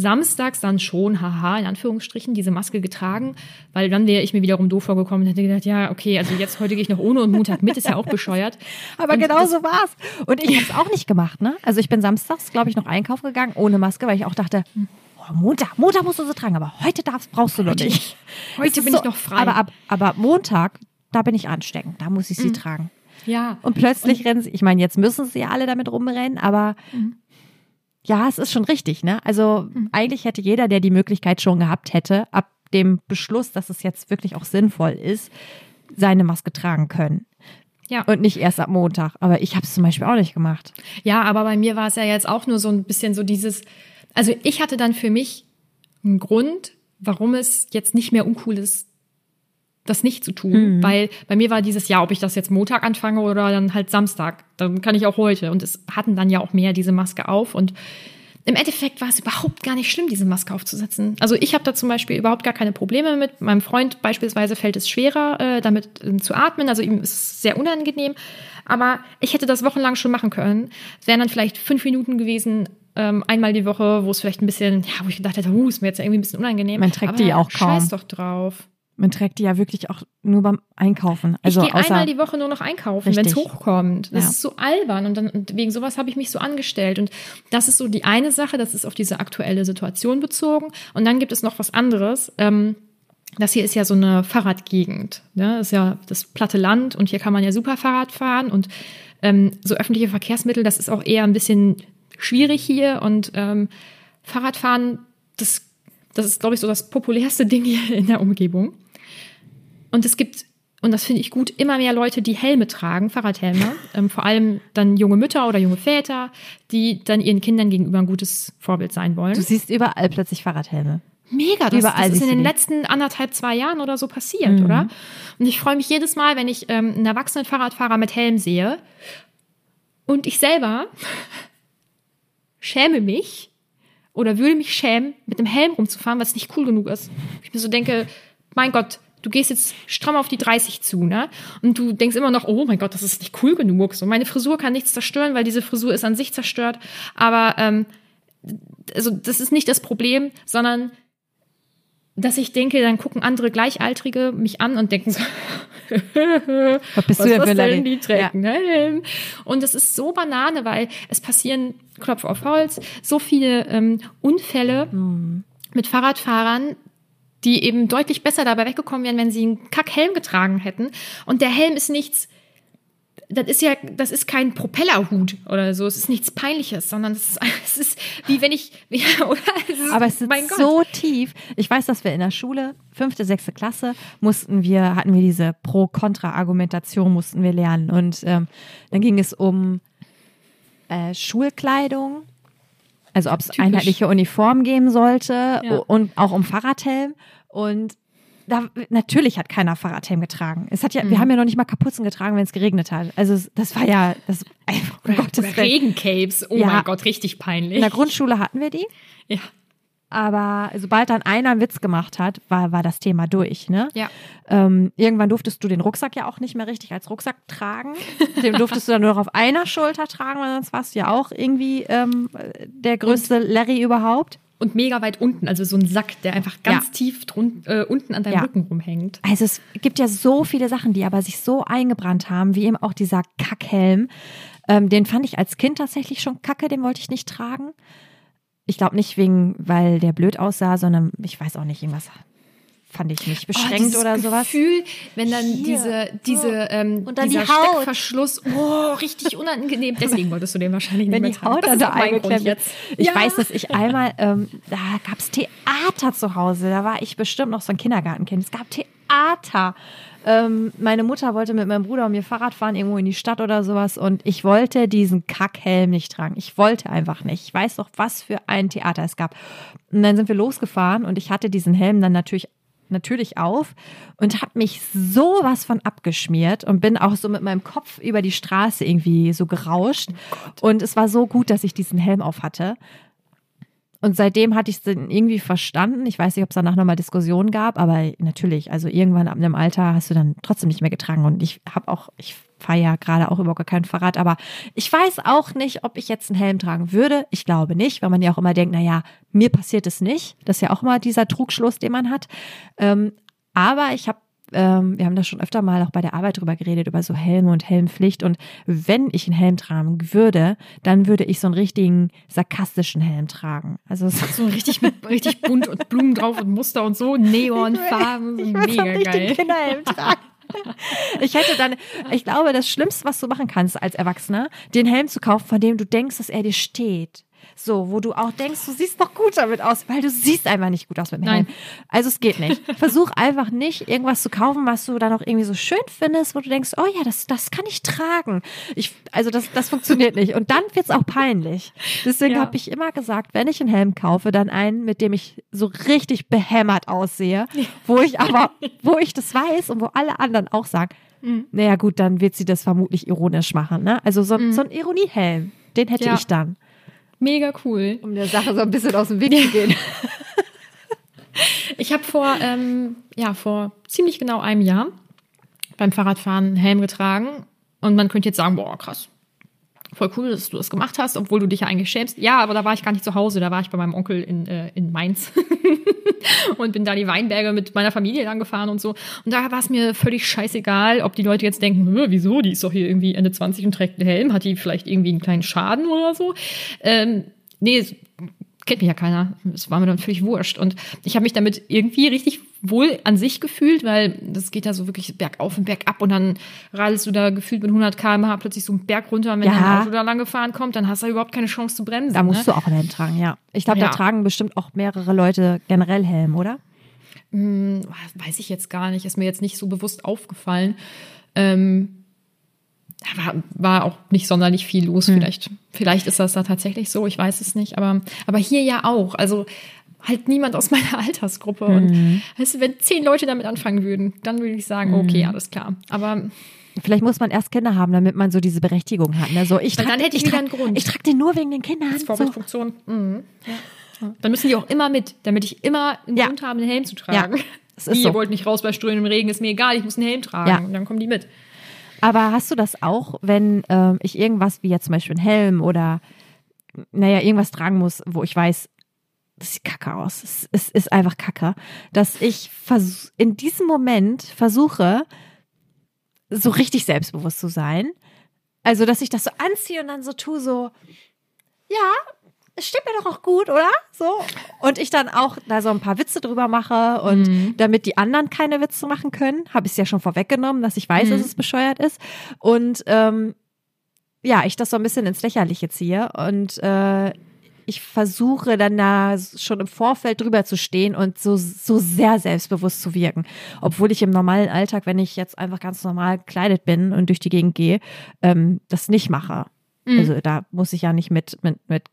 samstags dann schon, haha, in Anführungsstrichen, diese Maske getragen, weil dann wäre ich mir wiederum doof vorgekommen und hätte gedacht, ja, okay, also jetzt heute gehe ich noch ohne und Montag mit, ist ja auch bescheuert. Aber Und genau so war's. Und ich habe es auch nicht gemacht, ne? Also ich bin samstags, glaube ich, noch einkaufen gegangen ohne Maske, weil ich auch dachte, oh, Montag, Montag musst du sie tragen, aber heute darfst, brauchst du noch nicht. Heute Es bin ich noch frei. Aber, ab, aber Montag, da bin ich ansteckend, da muss ich sie tragen. Ja. Und plötzlich rennen sie, ich meine, jetzt müssen sie ja alle damit rumrennen, aber ja, es ist schon richtig, ne? Also eigentlich hätte jeder, der die Möglichkeit schon gehabt hätte, ab dem Beschluss, dass es jetzt wirklich auch sinnvoll ist, seine Maske tragen können. Ja. Und nicht erst ab Montag. Aber ich habe es zum Beispiel auch nicht gemacht. Ja, aber bei mir war es ja jetzt auch nur so ein bisschen so dieses, also ich hatte dann für mich einen Grund, warum es jetzt nicht mehr uncool ist, das nicht zu tun. Mhm. Weil bei mir war dieses Jahr, ob ich das jetzt Montag anfange oder dann halt Samstag, dann kann ich auch heute. Und es hatten dann ja auch mehr diese Maske auf und im Endeffekt war es überhaupt gar nicht schlimm, diese Maske aufzusetzen. Also ich habe da zum Beispiel überhaupt gar keine Probleme mit. Meinem Freund beispielsweise fällt es schwerer, äh, damit äh, zu atmen. Also ihm ist es sehr unangenehm. Aber ich hätte das wochenlang schon machen können. Es wären dann vielleicht fünf Minuten gewesen, ähm, einmal die Woche, wo es vielleicht ein bisschen, ja, wo ich gedacht hätte, huh, ist mir jetzt irgendwie ein bisschen unangenehm. Man trägt Aber die auch kaum. Scheiß doch drauf. Man trägt die ja wirklich auch nur beim Einkaufen. Also ich gehe einmal die Woche nur noch einkaufen, wenn es hochkommt. Das Ja. ist so albern und, dann, und wegen sowas habe ich mich so angestellt. Und das ist so die eine Sache, das ist auf diese aktuelle Situation bezogen. Und dann gibt es noch was anderes. Ähm, das hier ist ja so eine Fahrradgegend. Ne? Das ist ja das platte Land und hier kann man ja super Fahrrad fahren und ähm, so öffentliche Verkehrsmittel, das ist auch eher ein bisschen schwierig hier und ähm, Fahrradfahren, das, das ist, glaube ich, so das populärste Ding hier in der Umgebung. Und es gibt, und das finde ich gut, immer mehr Leute, die Helme tragen, Fahrradhelme. ähm, vor allem dann junge Mütter oder junge Väter, die dann ihren Kindern gegenüber ein gutes Vorbild sein wollen. du siehst überall plötzlich Fahrradhelme. Mega, das, das ist in den letzten anderthalb, zwei Jahren oder so passiert, Mhm. oder? Und ich freue mich jedes Mal, wenn ich ähm, einen erwachsenen Fahrradfahrer mit Helm sehe. Und ich selber schäme mich oder würde mich schämen, mit einem Helm rumzufahren, weil es nicht cool genug ist. Ich mir so denke, mein Gott, du gehst jetzt stramm auf die 30 zu, ne? Und du denkst immer noch, oh mein Gott, das ist nicht cool genug. So, meine Frisur kann nichts zerstören, weil diese Frisur ist an sich zerstört. Aber ähm, also das ist nicht das Problem, sondern dass ich denke, dann gucken andere Gleichaltrige mich an und denken so, Was bist was du ein denn, die einen Helm. Und das ist so Banane, weil es passieren, Klopf auf Holz, so viele ähm, Unfälle Mhm. mit Fahrradfahrern, die eben deutlich besser dabei weggekommen wären, wenn sie einen Kackhelm getragen hätten. Und der Helm ist nichts, das ist ja, das ist kein Propellerhut oder so. Es ist nichts Peinliches, sondern es ist, es ist wie wenn ich, ja, oder? Es ist, Aber es Gott. so tief. Ich weiß, dass wir in der Schule, fünfte, sechste Klasse, mussten wir, hatten wir diese Pro-Kontra-Argumentation, mussten wir lernen. Und ähm, dann ging es um äh, Schulkleidung, also ob es einheitliche Uniform geben sollte Ja. und auch um Fahrradhelm. Und da, natürlich hat keiner Fahrradhelm getragen. Es hat ja, Mhm. wir haben ja noch nicht mal Kapuzen getragen, wenn es geregnet hat. Also das war ja, das einfach um Gottes. Regencapes, oh Ja. mein Gott, richtig peinlich. In der Grundschule hatten wir die. ja. Aber sobald dann einer einen Witz gemacht hat, war, war das Thema durch. Ne? Ja. Ähm, irgendwann durftest du den Rucksack ja auch nicht mehr richtig als Rucksack tragen. Den durftest du dann nur noch auf einer Schulter tragen, weil sonst warst du ja auch irgendwie ähm, der größte Larry überhaupt. Und mega weit unten, also so ein Sack, der einfach ganz Ja. tief drun äh, unten an deinem Ja. Rücken rumhängt. Also es gibt ja so viele Sachen, die aber sich so eingebrannt haben, wie eben auch dieser Kackhelm. Ähm, den fand ich als Kind tatsächlich schon kacke, den wollte ich nicht tragen. Ich glaube nicht wegen, weil der blöd aussah, sondern ich weiß auch nicht, irgendwas fand ich nicht beschränkt Oh, oder sowas. Gefühl, wenn dann Hier. diese, diese, ähm, Und dann dieser die Haut. Steckverschluss, oh, richtig unangenehm. Deswegen wolltest du den wahrscheinlich nicht wenn mehr die. Haut Das Grund eingeklemmt jetzt. Ich Ja. weiß, dass ich einmal, ähm, da gab's Theater zu Hause. Da war ich bestimmt noch so ein Kindergartenkind. Es gab Theater. Ähm, meine Mutter wollte mit meinem Bruder und mir Fahrrad fahren, irgendwo in die Stadt oder sowas. Und ich wollte diesen Kackhelm nicht tragen. Ich wollte einfach nicht. Ich weiß doch, was für ein Theater es gab. Und dann sind wir losgefahren und ich hatte diesen Helm dann natürlich natürlich auf und habe mich sowas von abgeschmiert und bin auch so mit meinem Kopf über die Straße irgendwie so gerauscht. und es war so gut, dass ich diesen Helm auf hatte. Und seitdem hatte ich es dann irgendwie verstanden. Ich weiß nicht, ob es danach nochmal Diskussionen gab, aber natürlich, also irgendwann ab einem Alter hast du dann trotzdem nicht mehr getragen. Und ich habe auch, ich fahre ja gerade auch überhaupt gar kein Fahrrad, aber ich weiß auch nicht, ob ich jetzt einen Helm tragen würde. Ich glaube nicht, weil man ja auch immer denkt, na ja, mir passiert es nicht. Das ist ja auch immer dieser Trugschluss, den man hat. Ähm, aber ich habe ähm, wir haben da schon öfter mal auch bei der Arbeit drüber geredet, über so Helme und Helmpflicht. Und wenn ich einen Helm tragen würde, dann würde ich so einen richtigen sarkastischen Helm tragen. Also so richtig mit richtig bunt und Blumen drauf und Muster und so, Neonfarben, ich mega richtigen geil. Kinderhelm tragen. Ich hätte dann, ich glaube, das Schlimmste, was du machen kannst als Erwachsener, den Helm zu kaufen, von dem du denkst, dass er dir steht. So, wo du auch denkst, du siehst doch gut damit aus, weil du siehst einfach nicht gut aus mit dem Nein. Helm. Also es geht nicht. Versuch einfach nicht, irgendwas zu kaufen, was du dann auch irgendwie so schön findest, wo du denkst, oh ja, das, das kann ich tragen. Ich, also das, das funktioniert nicht. Und dann wird's auch peinlich. Deswegen Ja. habe ich immer gesagt, wenn ich einen Helm kaufe, dann einen, mit dem ich so richtig behämmert aussehe, wo ich aber, wo ich das weiß und wo alle anderen auch sagen, Mhm. naja gut, dann wird sie das vermutlich ironisch machen. Ne? Also so, so ein Ironiehelm, den hätte Ja. ich dann. Mega cool. Um der Sache so ein bisschen aus dem Weg zu gehen. Ich habe vor, ähm, ja, vor ziemlich genau einem Jahr beim Fahrradfahren einen Helm getragen. Und man könnte jetzt sagen, boah, krass. Voll cool, dass du das gemacht hast, obwohl du dich ja eigentlich schämst. Ja, aber da war ich gar nicht zu Hause, da war ich bei meinem Onkel in, äh, in Mainz und bin da die Weinberge mit meiner Familie lang gefahren und so. Und da war es mir völlig scheißegal, ob die Leute jetzt denken, "Hä, wieso, die ist doch hier irgendwie Ende 20 und trägt einen Helm, hat die vielleicht irgendwie einen kleinen Schaden oder so. Ähm, nee, kennt mich ja keiner. Es war mir dann völlig wurscht. Und ich habe mich damit irgendwie richtig wohl an sich gefühlt, weil das geht da so wirklich bergauf und bergab und dann radelst du da gefühlt mit 100 km/h plötzlich so einen Berg runter und wenn Ja. ein Auto da lang gefahren kommt, dann hast du überhaupt keine Chance zu bremsen. Da musst ne? du auch einen Helm tragen, ja. Ich glaube, Ja. da tragen bestimmt auch mehrere Leute generell Helm, oder? Hm, weiß ich jetzt gar nicht, ist mir jetzt nicht so bewusst aufgefallen. Ähm, da war, war auch nicht sonderlich viel los. Vielleicht, vielleicht ist das da tatsächlich so, ich weiß es nicht. Aber, aber hier ja auch. Also halt niemand aus meiner Altersgruppe. Und weißt du, wenn zehn Leute damit anfangen würden, dann würde ich sagen, okay, alles klar. Aber Vielleicht muss man erst Kinder haben, damit man so diese Berechtigung hat. Ne? So, ich Weil trag, dann hätte ich ich wieder trag, einen Grund. Ich trage den nur wegen den Kindern. So. Vorbildfunktion. Mhm. Ja. Dann müssen die auch immer mit, damit ich immer einen Ja. Grund habe, einen Helm zu tragen. Ja, ist Wie, so. ihr wollt nicht raus bei strömendem Regen, ist mir egal, ich muss einen Helm tragen. Ja. Und dann kommen die mit. Aber hast du das auch, wenn ähm, ich irgendwas wie jetzt zum Beispiel einen Helm oder naja, irgendwas tragen muss, wo ich weiß, das sieht kacke aus. Es, es ist einfach kacke, dass ich in diesem Moment versuche, so richtig selbstbewusst zu sein. Also, dass ich das so anziehe und dann so tue, so, ja, es steht mir doch auch gut, oder? So. Und ich dann auch da so ein paar Witze drüber mache und damit die anderen keine Witze machen können, habe ich es ja schon vorweggenommen, dass ich weiß, dass es bescheuert ist. Und ähm, ja, ich das so ein bisschen ins Lächerliche ziehe und äh, ich versuche dann da schon im Vorfeld drüber zu stehen und so, so sehr selbstbewusst zu wirken. Obwohl ich im normalen Alltag, wenn ich jetzt einfach ganz normal gekleidet bin und durch die Gegend gehe, ähm, das nicht mache. Also da muss ich ja nicht mit, mit, mit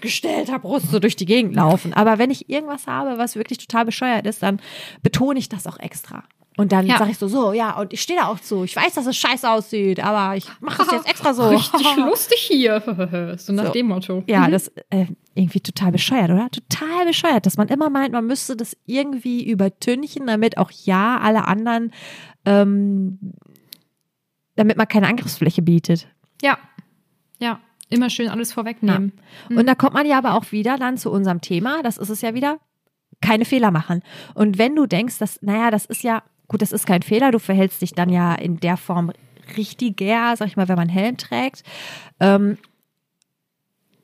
gestellter Brust so durch die Gegend laufen. Aber wenn ich irgendwas habe, was wirklich total bescheuert ist, dann betone ich das auch extra. Und dann Ja. sage ich so, so, ja, und ich stehe da auch zu. Ich weiß, dass es scheiße aussieht, aber ich mache es jetzt extra so. Richtig lustig hier. so nach So. dem Motto. Ja, das äh, irgendwie total bescheuert, oder? Total bescheuert, dass man immer meint, man müsste das irgendwie übertünchen, damit auch ja alle anderen, ähm, damit man keine Angriffsfläche bietet. Ja. Ja. Immer schön alles vorwegnehmen. Und da kommt man ja aber auch wieder dann zu unserem Thema, das ist es ja wieder, keine Fehler machen. Und wenn du denkst, dass, naja, das ist ja, gut, das ist kein Fehler, du verhältst dich dann ja in der Form richtiger, sag ich mal, wenn man Helm trägt. Ähm,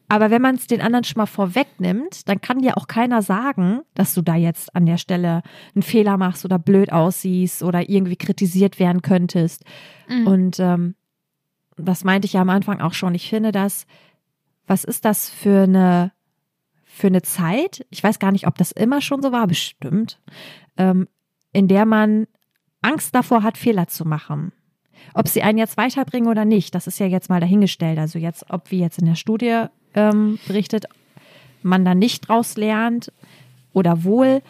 aber wenn man es den anderen schon mal vorwegnimmt, dann kann dir auch keiner sagen, dass du da jetzt an der Stelle einen Fehler machst oder blöd aussiehst oder irgendwie kritisiert werden könntest. Und ähm, das meinte ich ja am Anfang auch schon. Ich finde das, was ist das für eine, für eine Zeit? Ich weiß gar nicht, ob das immer schon so war, bestimmt, ähm, in der man Angst davor hat, Fehler zu machen. Ob sie einen jetzt weiterbringen oder nicht, das ist ja jetzt mal dahingestellt. Also jetzt, ob wie jetzt in der Studie ähm, berichtet, man da nicht draus lernt oder wohl.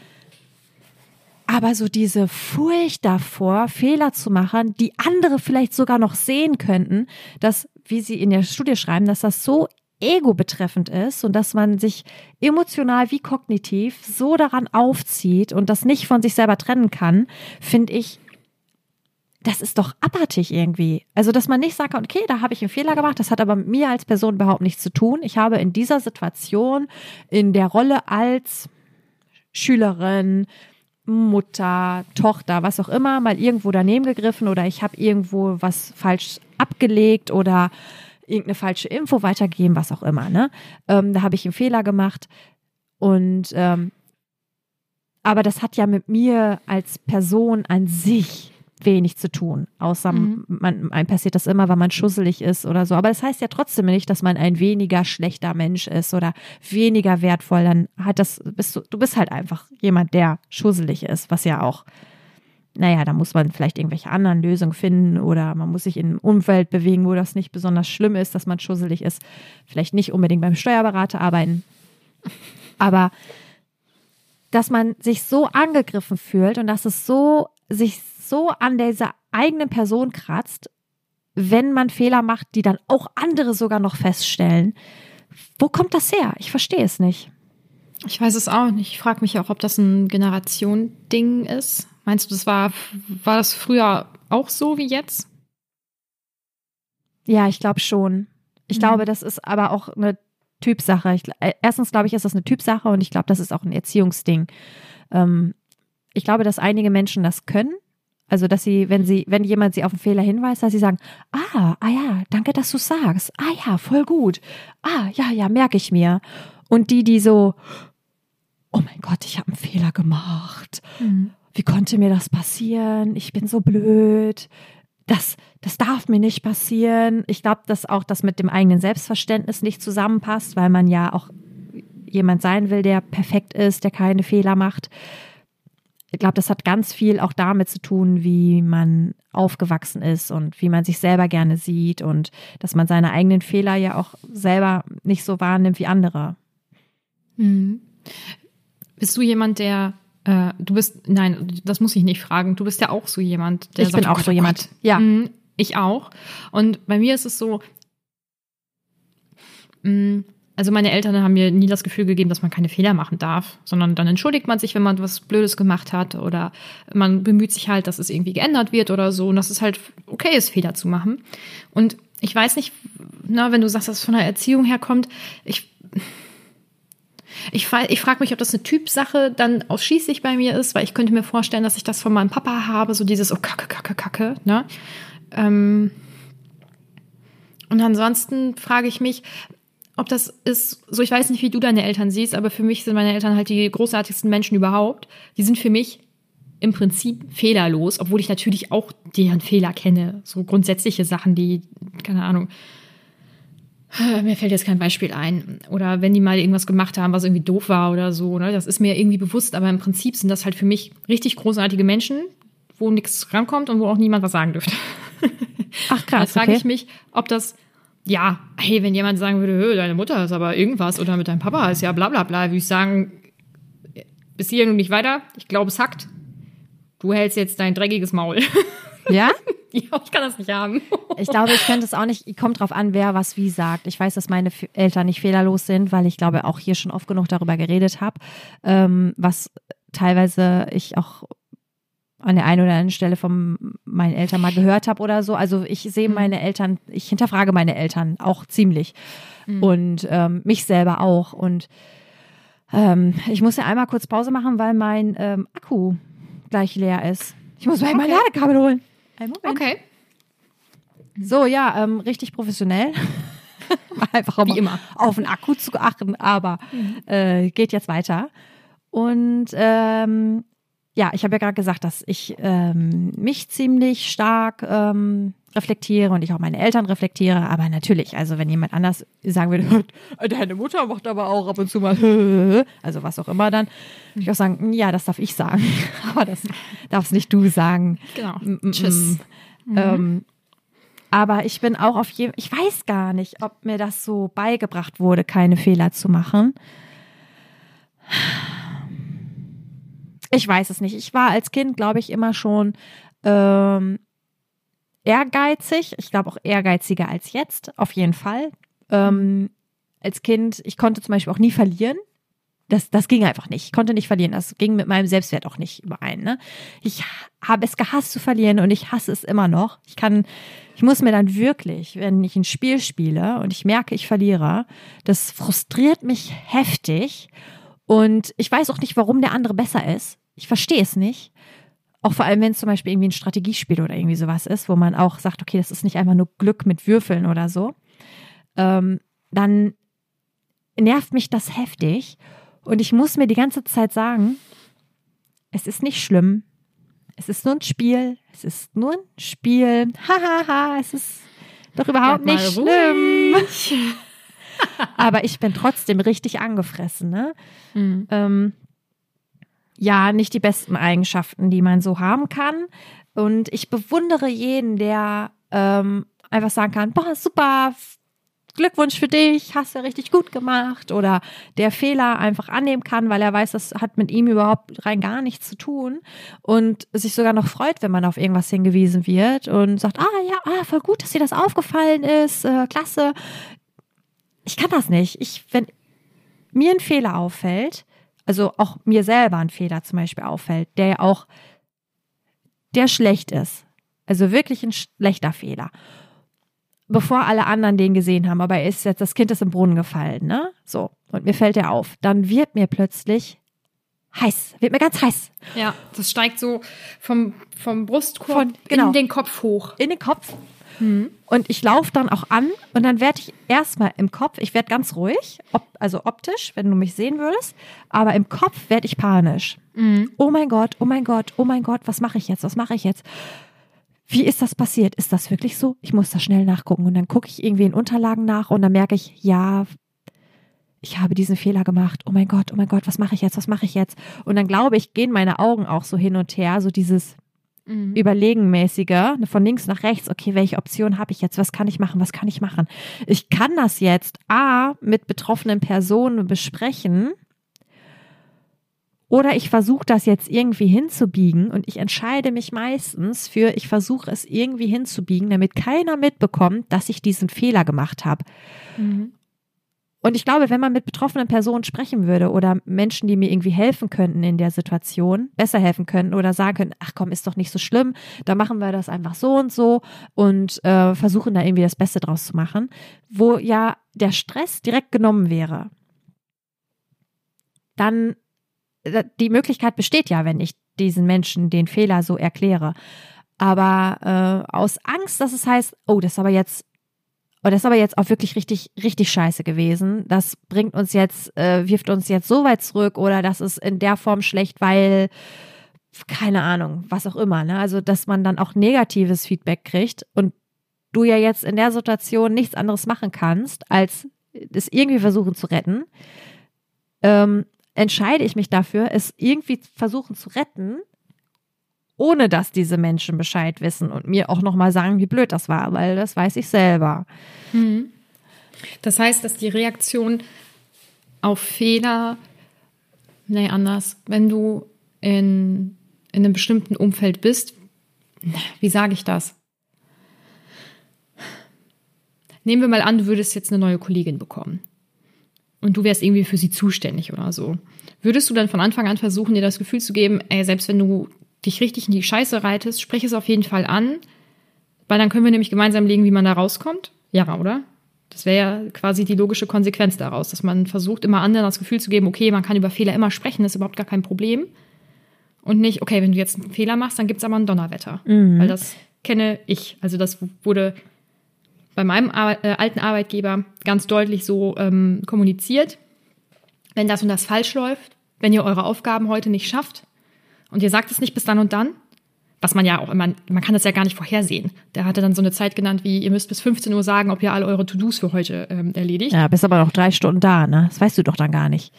Aber so diese Furcht davor, Fehler zu machen, die andere vielleicht sogar noch sehen könnten, dass, wie sie in der Studie schreiben, dass das so ego betreffend ist und dass man sich emotional wie kognitiv so daran aufzieht und das nicht von sich selber trennen kann, finde ich, das ist doch abartig irgendwie. Also, dass man nicht sagt, okay, da habe ich einen Fehler gemacht, das hat aber mit mir als Person überhaupt nichts zu tun. Ich habe in dieser Situation, in der Rolle als Schülerin, Mutter, Tochter, was auch immer, mal irgendwo daneben gegriffen oder ich habe irgendwo was falsch abgelegt oder irgendeine falsche Info weitergegeben, was auch immer. Ne? Ähm, da habe ich einen Fehler gemacht und ähm, aber das hat ja mit mir als Person an sich wenig zu tun, außer mhm. man, einem passiert das immer, weil man schusselig ist oder so. Aber das heißt ja trotzdem nicht, dass man ein weniger schlechter Mensch ist oder weniger wertvoll. Dann hat das, bist du, du bist halt einfach jemand, der schusselig ist, was ja auch, naja, da muss man vielleicht irgendwelche anderen Lösungen finden oder man muss sich in einem Umfeld bewegen, wo das nicht besonders schlimm ist, dass man schusselig ist. Vielleicht nicht unbedingt beim Steuerberater arbeiten. Aber dass man sich so angegriffen fühlt und dass es so sich so an dieser eigenen Person kratzt, wenn man Fehler macht, die dann auch andere sogar noch feststellen. Wo kommt das her? Ich verstehe es nicht. Ich weiß es auch nicht. Ich frage mich auch, ob das ein Generation-Ding ist. Meinst du, das war, war das früher auch so wie jetzt? Ja, ich glaube schon. Ich mhm. glaube, das ist aber auch eine Typsache. Ich, äh, erstens glaube ich, ist das eine Typsache und ich glaube, das ist auch ein Erziehungsding. Ähm, ich glaube, dass einige Menschen das können also, dass sie, wenn sie, wenn jemand sie auf einen Fehler hinweist, dass sie sagen, ah, ah ja, danke, dass du sagst. Ah ja, voll gut. Ah, ja, ja, merke ich mir. Und die, die so, oh mein Gott, ich habe einen Fehler gemacht. Mhm. Wie konnte mir das passieren? Ich bin so blöd. Das, das darf mir nicht passieren. Ich glaube, dass auch das mit dem eigenen Selbstverständnis nicht zusammenpasst, weil man ja auch jemand sein will, der perfekt ist, der keine Fehler macht ich glaube, das hat ganz viel auch damit zu tun, wie man aufgewachsen ist und wie man sich selber gerne sieht und dass man seine eigenen Fehler ja auch selber nicht so wahrnimmt wie andere. Mhm. Bist du jemand, der äh, du bist, nein, das muss ich nicht fragen. Du bist ja auch so jemand, der ich sagt, bin auch oh so jemand. Ja, mhm, ich auch. Und bei mir ist es so, mh, mm, also meine Eltern haben mir nie das Gefühl gegeben, dass man keine Fehler machen darf, sondern dann entschuldigt man sich, wenn man was Blödes gemacht hat oder man bemüht sich halt, dass es irgendwie geändert wird oder so und dass es halt okay ist, Fehler zu machen. Und ich weiß nicht, na, wenn du sagst, dass es von der Erziehung herkommt, ich ich, ich frage mich, ob das eine Typsache dann ausschließlich bei mir ist, weil ich könnte mir vorstellen, dass ich das von meinem Papa habe, so dieses, oh, kacke, kacke, kacke, ne? Ähm und ansonsten frage ich mich, ob das ist, so ich weiß nicht, wie du deine Eltern siehst, aber für mich sind meine Eltern halt die großartigsten Menschen überhaupt. Die sind für mich im Prinzip fehlerlos, obwohl ich natürlich auch deren Fehler kenne. So grundsätzliche Sachen, die, keine Ahnung, mir fällt jetzt kein Beispiel ein. Oder wenn die mal irgendwas gemacht haben, was irgendwie doof war oder so, ne? das ist mir irgendwie bewusst, aber im Prinzip sind das halt für mich richtig großartige Menschen, wo nichts rankommt und wo auch niemand was sagen dürfte. Ach krass. Da frage okay. ich mich, ob das ja, hey, wenn jemand sagen würde, deine Mutter ist aber irgendwas oder mit deinem Papa ist ja bla bla bla, würde ich sagen, bis hier nun nicht weiter. Ich glaube, es hackt. Du hältst jetzt dein dreckiges Maul. Ja? ja, ich kann das nicht haben. ich glaube, ich könnte es auch nicht, kommt drauf an, wer was wie sagt. Ich weiß, dass meine Eltern nicht fehlerlos sind, weil ich glaube, auch hier schon oft genug darüber geredet habe, ähm, was teilweise ich auch an der einen oder anderen Stelle von meinen Eltern mal gehört habe oder so. Also ich sehe mhm. meine Eltern, ich hinterfrage meine Eltern auch ziemlich mhm. und ähm, mich selber auch. Und ähm, ich muss ja einmal kurz Pause machen, weil mein ähm, Akku gleich leer ist. Ich muss mal okay. mein Ladekabel holen. Okay. So, ja, ähm, richtig professionell. Einfach Wie immer. auf den Akku zu achten, aber mhm. äh, geht jetzt weiter. Und ähm, ja, ich habe ja gerade gesagt, dass ich ähm, mich ziemlich stark ähm, reflektiere und ich auch meine Eltern reflektiere. Aber natürlich, also wenn jemand anders sagen würde, deine Mutter macht aber auch ab und zu mal, also was auch immer, dann würde ich auch sagen, hm, ja, das darf ich sagen. aber das darfst nicht du sagen. Genau. Mm, mm, Tschüss. Mhm. Ähm, aber ich bin auch auf jeden ich weiß gar nicht, ob mir das so beigebracht wurde, keine Fehler zu machen. Ich weiß es nicht. Ich war als Kind, glaube ich, immer schon ähm, ehrgeizig. Ich glaube auch ehrgeiziger als jetzt, auf jeden Fall. Ähm, als Kind, ich konnte zum Beispiel auch nie verlieren. Das, das ging einfach nicht. Ich konnte nicht verlieren. Das ging mit meinem Selbstwert auch nicht überein. Ne? Ich habe es gehasst zu verlieren und ich hasse es immer noch. Ich kann, ich muss mir dann wirklich, wenn ich ein Spiel spiele und ich merke, ich verliere, das frustriert mich heftig. Und ich weiß auch nicht, warum der andere besser ist. Ich verstehe es nicht. Auch vor allem, wenn es zum Beispiel irgendwie ein Strategiespiel oder irgendwie sowas ist, wo man auch sagt, okay, das ist nicht einfach nur Glück mit Würfeln oder so, ähm, dann nervt mich das heftig. Und ich muss mir die ganze Zeit sagen, es ist nicht schlimm. es ist nur ein Spiel, es ist nur ein Spiel, hahaha, es ist doch überhaupt nicht schlimm. Aber ich bin trotzdem richtig angefressen, ne? Mhm. Ähm, ja, nicht die besten Eigenschaften, die man so haben kann. Und ich bewundere jeden, der ähm, einfach sagen kann, boah, super, Glückwunsch für dich, hast du richtig gut gemacht. Oder der Fehler einfach annehmen kann, weil er weiß, das hat mit ihm überhaupt rein gar nichts zu tun. Und sich sogar noch freut, wenn man auf irgendwas hingewiesen wird und sagt, ah ja, ah, voll gut, dass dir das aufgefallen ist, äh, klasse. Ich kann das nicht. Ich, wenn mir ein Fehler auffällt, also auch mir selber ein Fehler zum Beispiel auffällt, der ja auch, der schlecht ist. Also wirklich ein schlechter Fehler bevor alle anderen den gesehen haben, aber er ist jetzt, das Kind ist im Brunnen gefallen, ne? So. Und mir fällt er auf. Dann wird mir plötzlich heiß, wird mir ganz heiß. Ja, das steigt so vom, vom Brustkorb Von- genau. in den Kopf hoch. In den Kopf. Und ich laufe dann auch an und dann werde ich erstmal im Kopf, ich werde ganz ruhig, ob, also optisch, wenn du mich sehen würdest, aber im Kopf werde ich panisch. Oh mein Gott, oh mein Gott, oh mein Gott, was mache ich jetzt, was mache ich jetzt? Wie ist das passiert? Ist das wirklich so? Ich muss da schnell nachgucken. Und dann gucke ich irgendwie in Unterlagen nach und dann merke ich, ja, ich habe diesen Fehler gemacht. Oh mein Gott, oh mein Gott, was mache ich jetzt? Was mache ich jetzt? Und dann glaube ich, gehen meine Augen auch so hin und her, so dieses Überlegenmäßige, ne, von links nach rechts. Okay, welche Option habe ich jetzt? Was kann ich machen? Was kann ich machen? Ich kann das jetzt A mit betroffenen Personen besprechen. Oder ich versuche das jetzt irgendwie hinzubiegen und ich entscheide mich meistens für, ich versuche es irgendwie hinzubiegen, damit keiner mitbekommt, dass ich diesen Fehler gemacht habe. Und ich glaube, wenn man mit betroffenen Personen sprechen würde oder Menschen, die mir irgendwie helfen könnten in der Situation, besser helfen könnten oder sagen können, ach komm, ist doch nicht so schlimm, da machen wir das einfach so und so und äh, versuchen da irgendwie das Beste draus zu machen, wo ja der Stress direkt genommen wäre, dann äh, die Möglichkeit besteht ja, wenn ich diesen Menschen den Fehler so erkläre. Aber äh, aus Angst, dass es heißt, oh, das ist aber jetzt, oh, das ist aber jetzt auch wirklich richtig, richtig scheiße gewesen. Das bringt uns jetzt, äh, wirft uns jetzt so weit zurück oder das ist in der Form schlecht, weil keine Ahnung, was auch immer. Ne? Also, dass man dann auch negatives Feedback kriegt und du ja jetzt in der Situation nichts anderes machen kannst, als es irgendwie versuchen zu retten. Ähm, entscheide ich mich dafür, es irgendwie versuchen zu retten, ohne dass diese Menschen Bescheid wissen und mir auch nochmal sagen, wie blöd das war, weil das weiß ich selber. Das heißt, dass die Reaktion auf Fehler, nee, anders, wenn du in, in einem bestimmten Umfeld bist, wie sage ich das? Nehmen wir mal an, du würdest jetzt eine neue Kollegin bekommen und du wärst irgendwie für sie zuständig oder so. Würdest du dann von Anfang an versuchen, dir das Gefühl zu geben, ey, selbst wenn du dich richtig in die Scheiße reitest, sprich es auf jeden Fall an, weil dann können wir nämlich gemeinsam legen, wie man da rauskommt? Ja, oder? Das wäre ja quasi die logische Konsequenz daraus, dass man versucht, immer anderen das Gefühl zu geben, okay, man kann über Fehler immer sprechen, das ist überhaupt gar kein Problem. Und nicht, okay, wenn du jetzt einen Fehler machst, dann gibt's aber ein Donnerwetter. Weil das kenne ich. Also das wurde bei meinem Ar äh, alten Arbeitgeber ganz deutlich so ähm, kommuniziert. Wenn das und das falsch läuft, wenn ihr eure Aufgaben heute nicht schafft und ihr sagt es nicht bis dann und dann, was man ja auch immer, man kann das ja gar nicht vorhersehen. Der hatte dann so eine Zeit genannt wie, ihr müsst bis 15 Uhr sagen, ob ihr alle eure To-Dos für heute ähm, erledigt. Ja, bist aber noch drei Stunden da, ne? Das weißt du doch dann gar nicht.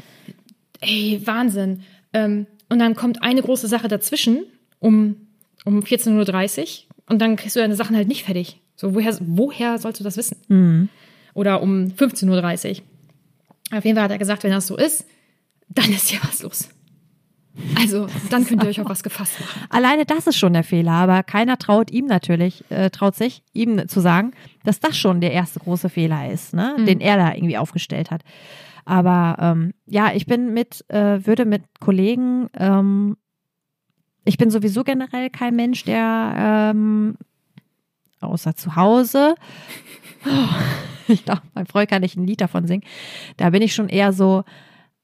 Ey, Wahnsinn. Ähm, und dann kommt eine große Sache dazwischen um, um 14.30 Uhr und dann kriegst du deine Sachen halt nicht fertig. So, woher, woher sollst du das wissen? Oder um 15.30 Uhr. Auf jeden Fall hat er gesagt, wenn das so ist, dann ist hier was los. Also, dann könnt ihr euch auf was gefasst machen. Alleine das ist schon der Fehler, aber keiner traut ihm natürlich, äh, traut sich, ihm zu sagen, dass das schon der erste große Fehler ist, ne? den er da irgendwie aufgestellt hat. Aber ähm, ja, ich bin mit, äh, würde mit Kollegen, ähm, ich bin sowieso generell kein Mensch, der ähm, außer zu Hause, ich glaube, mein Freund kann nicht ein Lied davon singen, da bin ich schon eher so,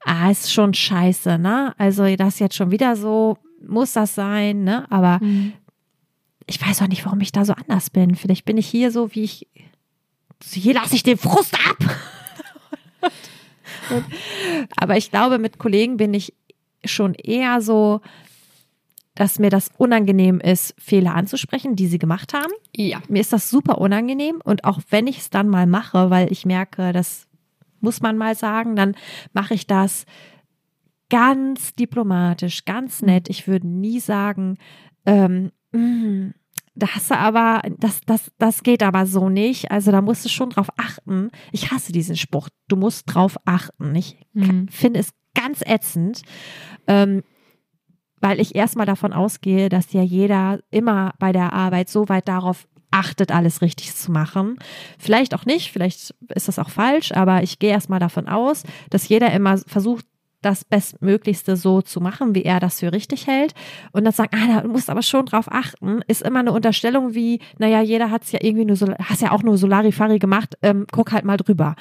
ah, ist schon scheiße, ne? Also das jetzt schon wieder so, muss das sein, ne? Aber ich weiß auch nicht, warum ich da so anders bin. Vielleicht bin ich hier so, wie ich, hier lasse ich den Frust ab. Und, aber ich glaube, mit Kollegen bin ich schon eher so, dass mir das unangenehm ist, Fehler anzusprechen, die sie gemacht haben. Ja. Mir ist das super unangenehm und auch wenn ich es dann mal mache, weil ich merke, das muss man mal sagen, dann mache ich das ganz diplomatisch, ganz nett. Ich würde nie sagen, ähm, mm, da hast du aber, das, das, das geht aber so nicht. Also da musst du schon drauf achten. Ich hasse diesen Spruch. Du musst drauf achten. Ich Mhm. finde es ganz ätzend, ähm, weil ich erstmal davon ausgehe, dass ja jeder immer bei der Arbeit so weit darauf achtet, alles richtig zu machen. Vielleicht auch nicht, vielleicht ist das auch falsch, aber ich gehe erstmal davon aus, dass jeder immer versucht, das Bestmöglichste so zu machen, wie er das für richtig hält. Und dann sagen, ah, da musst du aber schon drauf achten, ist immer eine Unterstellung wie, naja, jeder hat es ja irgendwie nur hast ja auch nur Solarifari gemacht, ähm, guck halt mal drüber.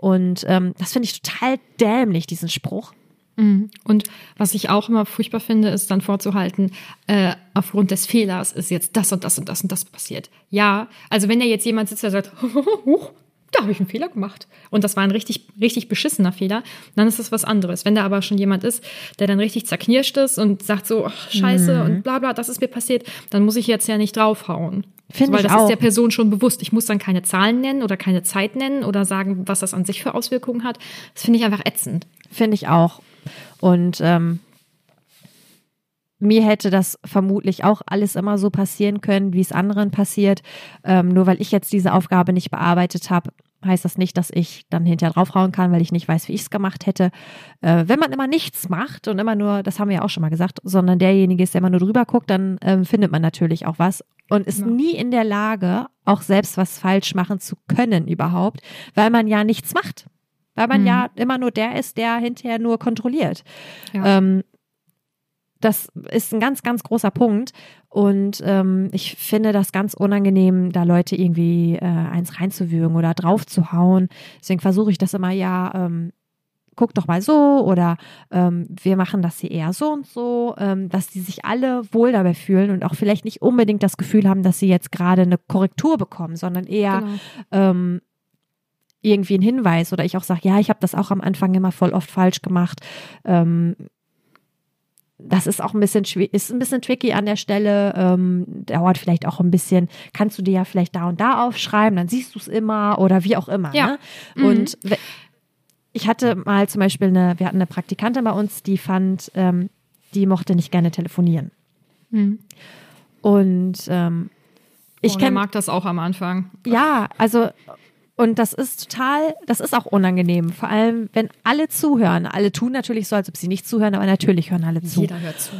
Und ähm, das finde ich total dämlich, diesen Spruch. Mhm. Und was ich auch immer furchtbar finde, ist dann vorzuhalten, äh, aufgrund des Fehlers ist jetzt das und das und das und das passiert. Ja, also wenn da jetzt jemand sitzt, der sagt, huch, da habe ich einen Fehler gemacht und das war ein richtig, richtig beschissener Fehler, dann ist das was anderes. Wenn da aber schon jemand ist, der dann richtig zerknirscht ist und sagt so, ach, scheiße und bla bla, das ist mir passiert, dann muss ich jetzt ja nicht draufhauen. Finde Weil ich das auch. ist der Person schon bewusst. Ich muss dann keine Zahlen nennen oder keine Zeit nennen oder sagen, was das an sich für Auswirkungen hat. Das finde ich einfach ätzend. Finde ich auch. Und ähm, mir hätte das vermutlich auch alles immer so passieren können, wie es anderen passiert. Ähm, nur weil ich jetzt diese Aufgabe nicht bearbeitet habe, heißt das nicht, dass ich dann hinterher draufhauen kann, weil ich nicht weiß, wie ich es gemacht hätte. Äh, wenn man immer nichts macht und immer nur, das haben wir ja auch schon mal gesagt, sondern derjenige ist, der immer nur drüber guckt, dann ähm, findet man natürlich auch was und ist Ja. nie in der Lage, auch selbst was falsch machen zu können überhaupt, weil man ja nichts macht. Weil man Mhm. ja immer nur der ist, der hinterher nur kontrolliert. Ja. Ähm, das ist ein ganz, ganz großer Punkt. Und ähm, ich finde das ganz unangenehm, da Leute irgendwie äh, eins reinzuwürgen oder draufzuhauen. Deswegen versuche ich das immer, ja, ähm, guck doch mal so oder ähm, wir machen das hier eher so und so, ähm, dass die sich alle wohl dabei fühlen und auch vielleicht nicht unbedingt das Gefühl haben, dass sie jetzt gerade eine Korrektur bekommen, sondern eher Genau. Irgendwie einen Hinweis oder ich auch sage, ja, ich habe das auch am Anfang immer voll oft falsch gemacht. Ähm, das ist auch ein bisschen ist ein bisschen tricky an der Stelle, ähm, dauert vielleicht auch ein bisschen. Kannst du dir ja vielleicht da und da aufschreiben, dann siehst du es immer oder wie auch immer. Ja. Ne? Mhm. Und ich hatte mal zum Beispiel eine, wir hatten eine Praktikantin bei uns, die fand, ähm, die mochte nicht gerne telefonieren. Mhm. Und ähm, ich oh, wer kenne mag das auch am Anfang. ja, also und das ist total, das ist auch unangenehm. Vor allem, wenn alle zuhören. Alle tun natürlich so, als ob sie nicht zuhören, aber natürlich hören alle zu. Jeder hört zu.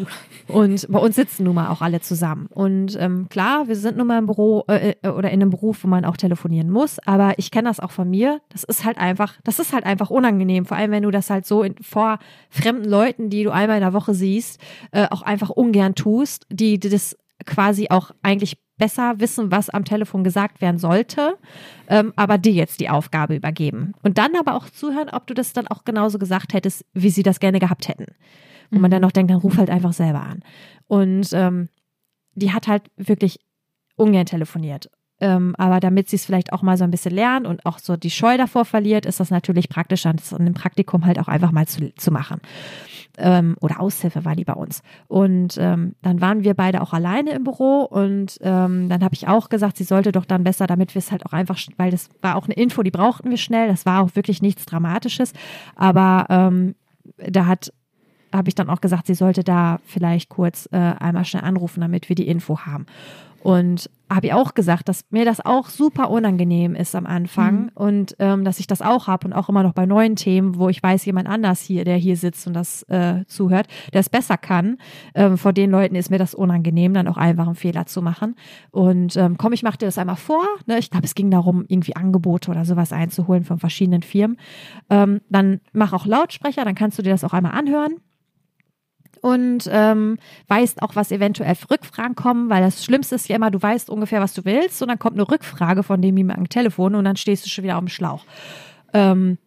Und bei uns sitzen nun mal auch alle zusammen. Und ähm, klar, wir sind nun mal im Büro äh, äh, oder in einem Beruf, wo man auch telefonieren muss. Aber ich kenne das auch von mir. Das ist halt einfach, das ist halt einfach unangenehm. Vor allem, wenn du das halt so in, vor fremden Leuten, die du einmal in der Woche siehst, äh, auch einfach ungern tust, die, die das quasi auch eigentlich besser wissen, was am Telefon gesagt werden sollte, ähm, aber dir jetzt die Aufgabe übergeben. Und dann aber auch zuhören, ob du das dann auch genauso gesagt hättest, wie sie das gerne gehabt hätten. Wo man dann noch denkt, dann ruf halt einfach selber an. Und ähm, die hat halt wirklich ungern telefoniert. Ähm, aber damit sie es vielleicht auch mal so ein bisschen lernt und auch so die Scheu davor verliert, ist das natürlich praktisch, das in einem Praktikum halt auch einfach mal zu, zu machen. Ähm, oder Aushilfe war die bei uns. Und ähm, dann waren wir beide auch alleine im Büro und ähm, dann habe ich auch gesagt, sie sollte doch dann besser, damit wir es halt auch einfach, weil das war auch eine Info, die brauchten wir schnell, das war auch wirklich nichts Dramatisches, aber ähm, da hat habe ich dann auch gesagt, sie sollte da vielleicht kurz äh, einmal schnell anrufen, damit wir die Info haben. Und habe ihr auch gesagt, dass mir das auch super unangenehm ist am Anfang Mhm. und ähm, dass ich das auch habe und auch immer noch bei neuen Themen, wo ich weiß, jemand anders hier, der hier sitzt und das äh, zuhört, der es besser kann. Ähm, vor den Leuten ist mir das unangenehm, dann auch einfach einen Fehler zu machen. Und ähm, komm, ich mache dir das einmal vor. Ne? Ich glaube, es ging darum, irgendwie Angebote oder sowas einzuholen von verschiedenen Firmen. Ähm, dann mach auch Lautsprecher, dann kannst du dir das auch einmal anhören und ähm, weißt auch, was eventuell für Rückfragen kommen, weil das Schlimmste ist ja immer, du weißt ungefähr, was du willst und dann kommt eine Rückfrage von dem jemand am Telefon und dann stehst du schon wieder auf dem Schlauch. Ähm,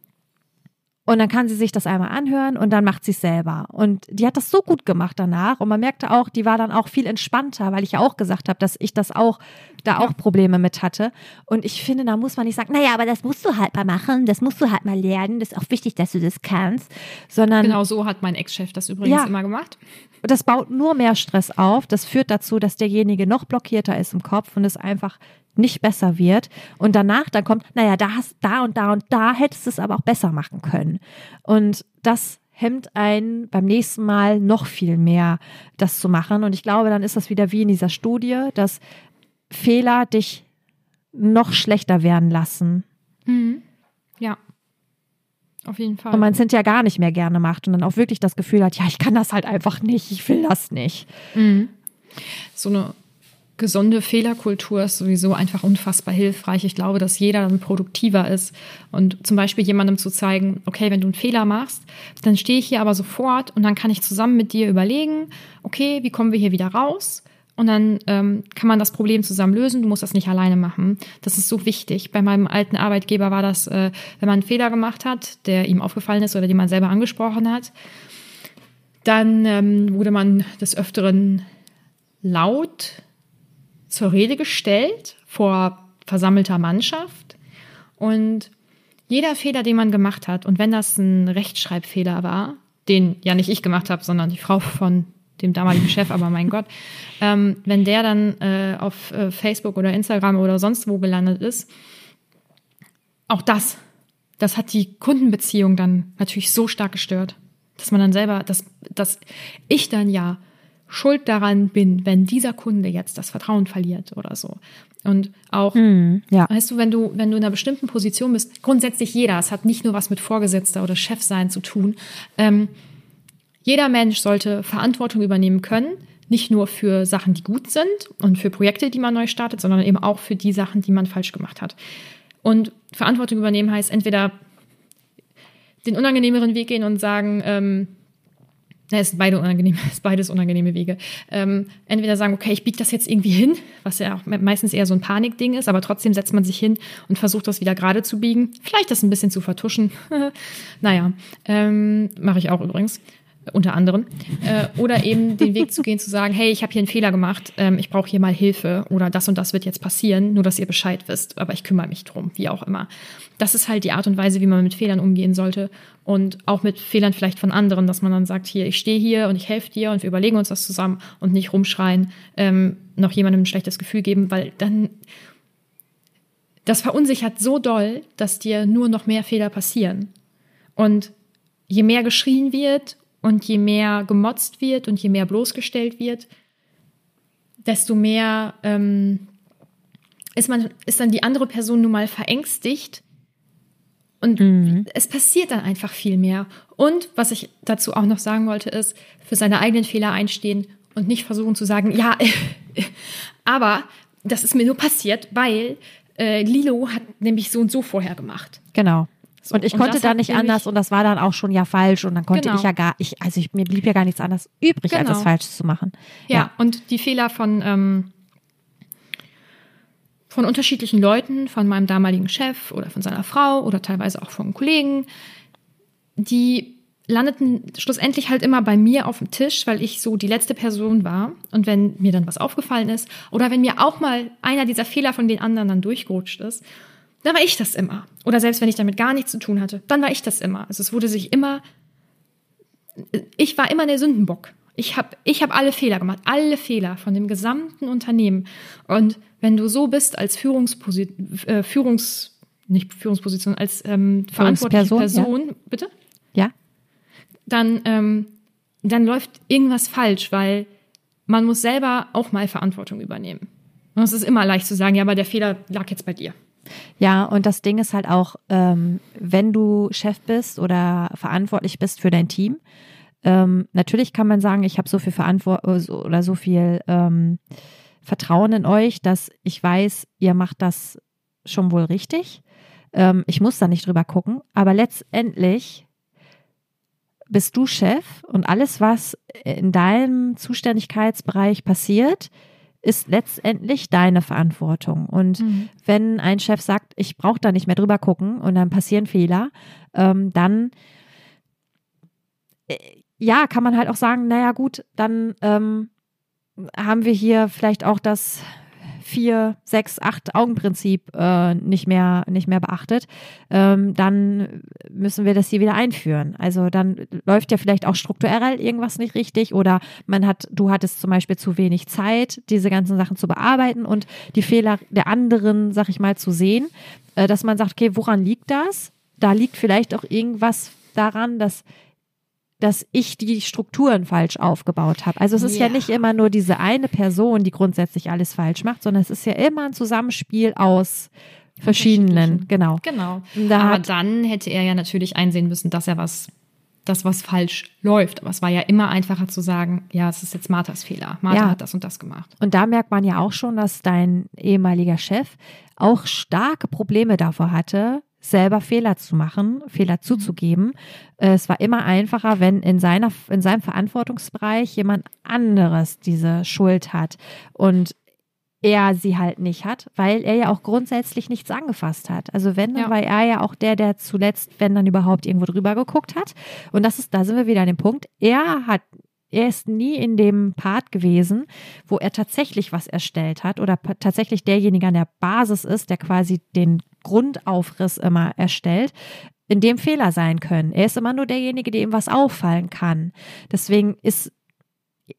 Und dann kann sie sich das einmal anhören und dann macht sie es selber. Und die hat das so gut gemacht danach. Und man merkte auch, die war dann auch viel entspannter, weil ich ja auch gesagt habe, dass ich das auch, da auch Probleme mit hatte. Und ich finde, da muss man nicht sagen, naja, aber das musst du halt mal machen, das musst du halt mal lernen, das ist auch wichtig, dass du das kannst. Sondern. Genau so hat mein Ex-Chef das übrigens ja, immer gemacht. Das baut nur mehr Stress auf. Das führt dazu, dass derjenige noch blockierter ist im Kopf und es einfach nicht besser wird und danach dann kommt, naja, da hast da und da und da hättest du es aber auch besser machen können. Und das hemmt einen beim nächsten Mal noch viel mehr, das zu machen. Und ich glaube, dann ist das wieder wie in dieser Studie, dass Fehler dich noch schlechter werden lassen. Mhm. Ja. Auf jeden Fall. Und man es hinterher gar nicht mehr gerne macht und dann auch wirklich das Gefühl hat, ja, ich kann das halt einfach nicht, ich will das nicht. Mhm. So eine gesunde Fehlerkultur ist sowieso einfach unfassbar hilfreich. Ich glaube, dass jeder dann produktiver ist. Und zum Beispiel jemandem zu zeigen, okay, wenn du einen Fehler machst, dann stehe ich hier aber sofort und dann kann ich zusammen mit dir überlegen, okay, wie kommen wir hier wieder raus? Und dann ähm, kann man das Problem zusammen lösen. Du musst das nicht alleine machen. Das ist so wichtig. Bei meinem alten Arbeitgeber war das, äh, wenn man einen Fehler gemacht hat, der ihm aufgefallen ist oder den man selber angesprochen hat, dann ähm, wurde man des Öfteren laut zur Rede gestellt vor versammelter Mannschaft. Und jeder Fehler, den man gemacht hat, und wenn das ein Rechtschreibfehler war, den ja nicht ich gemacht habe, sondern die Frau von dem damaligen Chef, aber mein Gott, ähm, wenn der dann äh, auf äh, Facebook oder Instagram oder sonst wo gelandet ist, auch das, das hat die Kundenbeziehung dann natürlich so stark gestört, dass man dann selber, dass, dass ich dann ja schuld daran bin, wenn dieser Kunde jetzt das Vertrauen verliert oder so. Und auch, mm, ja. weißt du, wenn du, wenn du in einer bestimmten Position bist, grundsätzlich jeder, es hat nicht nur was mit Vorgesetzter oder Chefsein zu tun. Ähm, jeder Mensch sollte Verantwortung übernehmen können, nicht nur für Sachen, die gut sind und für Projekte, die man neu startet, sondern eben auch für die Sachen, die man falsch gemacht hat. Und Verantwortung übernehmen heißt entweder den unangenehmeren Weg gehen und sagen, ähm, ja, es sind beide unangenehm, es ist beides unangenehme Wege. Ähm, entweder sagen, okay, ich biege das jetzt irgendwie hin, was ja auch meistens eher so ein Panikding ist, aber trotzdem setzt man sich hin und versucht das wieder gerade zu biegen. Vielleicht das ein bisschen zu vertuschen. naja, ähm, mache ich auch übrigens unter anderem. Äh, oder eben den Weg zu gehen, zu sagen, hey, ich habe hier einen Fehler gemacht, ähm, ich brauche hier mal Hilfe oder das und das wird jetzt passieren, nur dass ihr Bescheid wisst, aber ich kümmere mich drum, wie auch immer. Das ist halt die Art und Weise, wie man mit Fehlern umgehen sollte und auch mit Fehlern vielleicht von anderen, dass man dann sagt, hier, ich stehe hier und ich helfe dir und wir überlegen uns das zusammen und nicht rumschreien, ähm, noch jemandem ein schlechtes Gefühl geben, weil dann das verunsichert so doll, dass dir nur noch mehr Fehler passieren. Und je mehr geschrien wird und je mehr gemotzt wird und je mehr bloßgestellt wird, desto mehr ähm, ist, man, ist dann die andere Person nun mal verängstigt. Und mhm. es passiert dann einfach viel mehr. Und was ich dazu auch noch sagen wollte, ist, für seine eigenen Fehler einstehen und nicht versuchen zu sagen, ja, aber das ist mir nur passiert, weil äh, Lilo hat nämlich so und so vorher gemacht. Genau. So, und ich und konnte da nicht anders und das war dann auch schon ja falsch und dann konnte genau. ich ja gar, ich, also ich, mir blieb ja gar nichts anderes übrig, genau. als das genau. Falsche zu machen. Ja, ja. und die Fehler von, ähm, von unterschiedlichen Leuten, von meinem damaligen Chef oder von seiner Frau oder teilweise auch von Kollegen, die landeten schlussendlich halt immer bei mir auf dem Tisch, weil ich so die letzte Person war. Und wenn mir dann was aufgefallen ist oder wenn mir auch mal einer dieser Fehler von den anderen dann durchgerutscht ist dann war ich das immer. Oder selbst wenn ich damit gar nichts zu tun hatte, dann war ich das immer. Also es wurde sich immer, ich war immer der Sündenbock. Ich habe ich hab alle Fehler gemacht, alle Fehler von dem gesamten Unternehmen. Und wenn du so bist als Führungsposition, äh, Führungs, nicht Führungsposition, als ähm, verantwortliche Person, ja. bitte? Ja. Dann, ähm, dann läuft irgendwas falsch, weil man muss selber auch mal Verantwortung übernehmen. Und es ist immer leicht zu sagen, ja, aber der Fehler lag jetzt bei dir. Ja, und das Ding ist halt auch, ähm, wenn du Chef bist oder verantwortlich bist für dein Team, ähm, natürlich kann man sagen, ich habe so viel Verantwortung äh, oder so viel ähm, Vertrauen in euch, dass ich weiß, ihr macht das schon wohl richtig. Ähm, ich muss da nicht drüber gucken, aber letztendlich bist du Chef und alles, was in deinem Zuständigkeitsbereich passiert, ist letztendlich deine Verantwortung. Und mhm. wenn ein Chef sagt, ich brauche da nicht mehr drüber gucken und dann passieren Fehler, ähm, dann äh, ja, kann man halt auch sagen, naja gut, dann ähm, haben wir hier vielleicht auch das vier, sechs, acht Augenprinzip äh, nicht mehr nicht mehr beachtet, ähm, dann müssen wir das hier wieder einführen. Also dann läuft ja vielleicht auch strukturell irgendwas nicht richtig oder man hat, du hattest zum Beispiel zu wenig Zeit, diese ganzen Sachen zu bearbeiten und die Fehler der anderen, sag ich mal, zu sehen, äh, dass man sagt, okay, woran liegt das? Da liegt vielleicht auch irgendwas daran, dass dass ich die Strukturen falsch aufgebaut habe. Also es ist ja. ja. nicht immer nur diese eine Person, die grundsätzlich alles falsch macht, sondern es ist ja immer ein Zusammenspiel aus verschiedenen, genau. Genau. Da Aber dann hätte er ja natürlich einsehen müssen, dass er was das, was falsch läuft. Aber es war ja immer einfacher zu sagen, ja, es ist jetzt Marthas Fehler. Martha ja. hat das und das gemacht. Und da merkt man ja auch schon, dass dein ehemaliger Chef auch starke Probleme davor hatte, selber Fehler zu machen, Fehler mhm. zuzugeben. Äh, es war immer einfacher, wenn in seiner, in seinem Verantwortungsbereich jemand anderes diese Schuld hat und er sie halt nicht hat, weil er ja auch grundsätzlich nichts angefasst hat. Also wenn, dann ja. war er ja auch der, der zuletzt, wenn dann überhaupt irgendwo drüber geguckt hat. Und das ist, da sind wir wieder an dem Punkt. Er hat er ist nie in dem Part gewesen, wo er tatsächlich was erstellt hat oder tatsächlich derjenige an der Basis ist, der quasi den Grundaufriss immer erstellt, in dem Fehler sein können. Er ist immer nur derjenige, dem was auffallen kann. Deswegen ist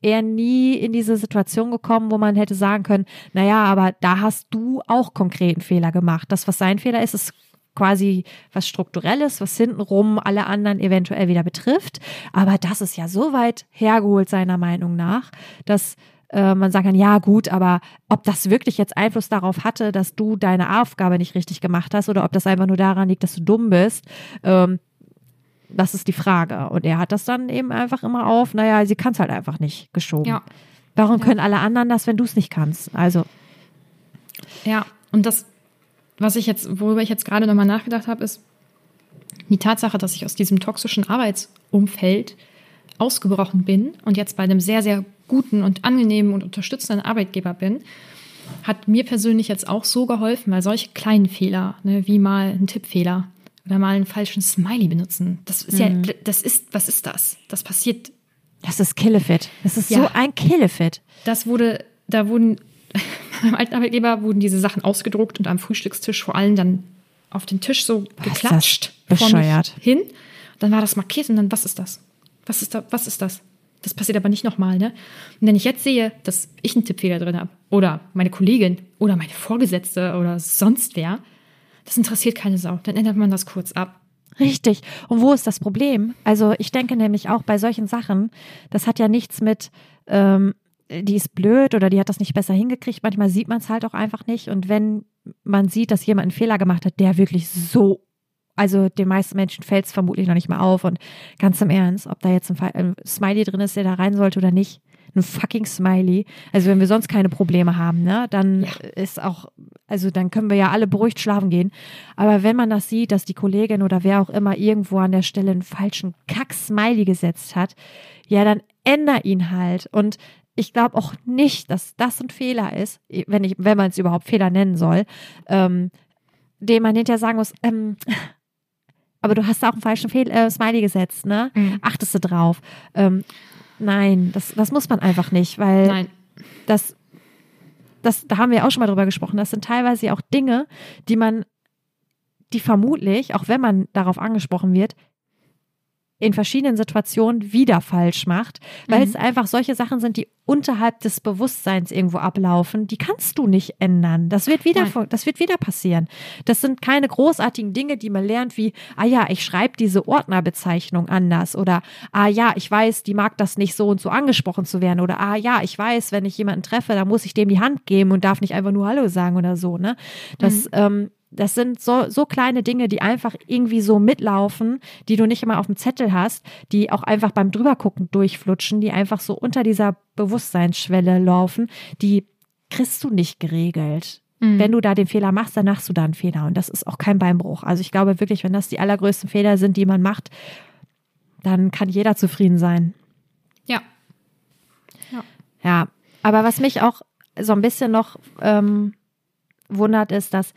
er nie in diese Situation gekommen, wo man hätte sagen können, naja, aber da hast du auch konkreten Fehler gemacht. Das, was sein Fehler ist, ist quasi was Strukturelles, was hintenrum alle anderen eventuell wieder betrifft. Aber das ist ja so weit hergeholt seiner Meinung nach, dass äh, man sagen kann, ja gut, aber ob das wirklich jetzt Einfluss darauf hatte, dass du deine Aufgabe nicht richtig gemacht hast oder ob das einfach nur daran liegt, dass du dumm bist, ähm, das ist die Frage. Und er hat das dann eben einfach immer auf, naja, sie kann es halt einfach nicht geschoben. Ja. Warum ja. können alle anderen das, wenn du es nicht kannst? Also. Ja, und das, was ich jetzt, worüber ich jetzt gerade nochmal nachgedacht habe, ist die Tatsache, dass ich aus diesem toxischen Arbeitsumfeld ausgebrochen bin und jetzt bei einem sehr, sehr guten und angenehmen und unterstützenden Arbeitgeber bin, hat mir persönlich jetzt auch so geholfen, weil solche kleinen Fehler, ne, wie mal ein Tippfehler oder mal einen falschen Smiley benutzen, das ist mhm. ja, das ist, was ist das? Das passiert. Das ist Killefit. Das ist ja, so ein Killefit. Das wurde, da wurden, beim alten Arbeitgeber wurden diese Sachen ausgedruckt und am Frühstückstisch vor allem dann auf den Tisch so geklatscht. Bescheuert. Hin. Dann war das markiert und dann, was ist das? Was ist da, was ist das? Das passiert aber nicht nochmal, ne? Und wenn ich jetzt sehe, dass ich einen Tippfehler drin habe, oder meine Kollegin, oder meine Vorgesetzte, oder sonst wer, das interessiert keine Sau. Dann ändert man das kurz ab. Richtig. Und wo ist das Problem? Also ich denke nämlich auch bei solchen Sachen, das hat ja nichts mit, ähm, die ist blöd oder die hat das nicht besser hingekriegt. Manchmal sieht man es halt auch einfach nicht. Und wenn man sieht, dass jemand einen Fehler gemacht hat, der wirklich so also den meisten Menschen fällt es vermutlich noch nicht mal auf. Und ganz im Ernst, ob da jetzt ein, ein Smiley drin ist, der da rein sollte oder nicht, ein fucking Smiley. Also wenn wir sonst keine Probleme haben, ne, dann ja. ist auch, also dann können wir ja alle beruhigt schlafen gehen. Aber wenn man das sieht, dass die Kollegin oder wer auch immer irgendwo an der Stelle einen falschen Kack-Smiley gesetzt hat, ja, dann änder ihn halt. Und ich glaube auch nicht, dass das ein Fehler ist, wenn ich, wenn man es überhaupt Fehler nennen soll, ähm, den man hinterher sagen muss, ähm, aber du hast da auch einen falschen Fehl äh, Smiley gesetzt, ne? Mhm. Achtest du drauf? Ähm, nein, das, das muss man einfach nicht, weil nein. das, das, da haben wir auch schon mal drüber gesprochen. Das sind teilweise auch Dinge, die man, die vermutlich, auch wenn man darauf angesprochen wird, in verschiedenen Situationen wieder falsch macht, weil mhm. es einfach solche Sachen sind, die unterhalb des Bewusstseins irgendwo ablaufen, die kannst du nicht ändern. Das wird wieder, Nein. das wird wieder passieren. Das sind keine großartigen Dinge, die man lernt, wie, ah ja, ich schreibe diese Ordnerbezeichnung anders oder, ah ja, ich weiß, die mag das nicht so und so angesprochen zu werden oder, ah ja, ich weiß, wenn ich jemanden treffe, dann muss ich dem die Hand geben und darf nicht einfach nur Hallo sagen oder so, ne? Das, mhm. ähm, das sind so, so kleine Dinge, die einfach irgendwie so mitlaufen, die du nicht immer auf dem Zettel hast, die auch einfach beim Drübergucken durchflutschen, die einfach so unter dieser Bewusstseinsschwelle laufen, die kriegst du nicht geregelt. Mhm. Wenn du da den Fehler machst, dann machst du da einen Fehler. Und das ist auch kein Beinbruch. Also ich glaube wirklich, wenn das die allergrößten Fehler sind, die man macht, dann kann jeder zufrieden sein. Ja. Ja. Ja. Aber was mich auch so ein bisschen noch ähm, wundert, ist, dass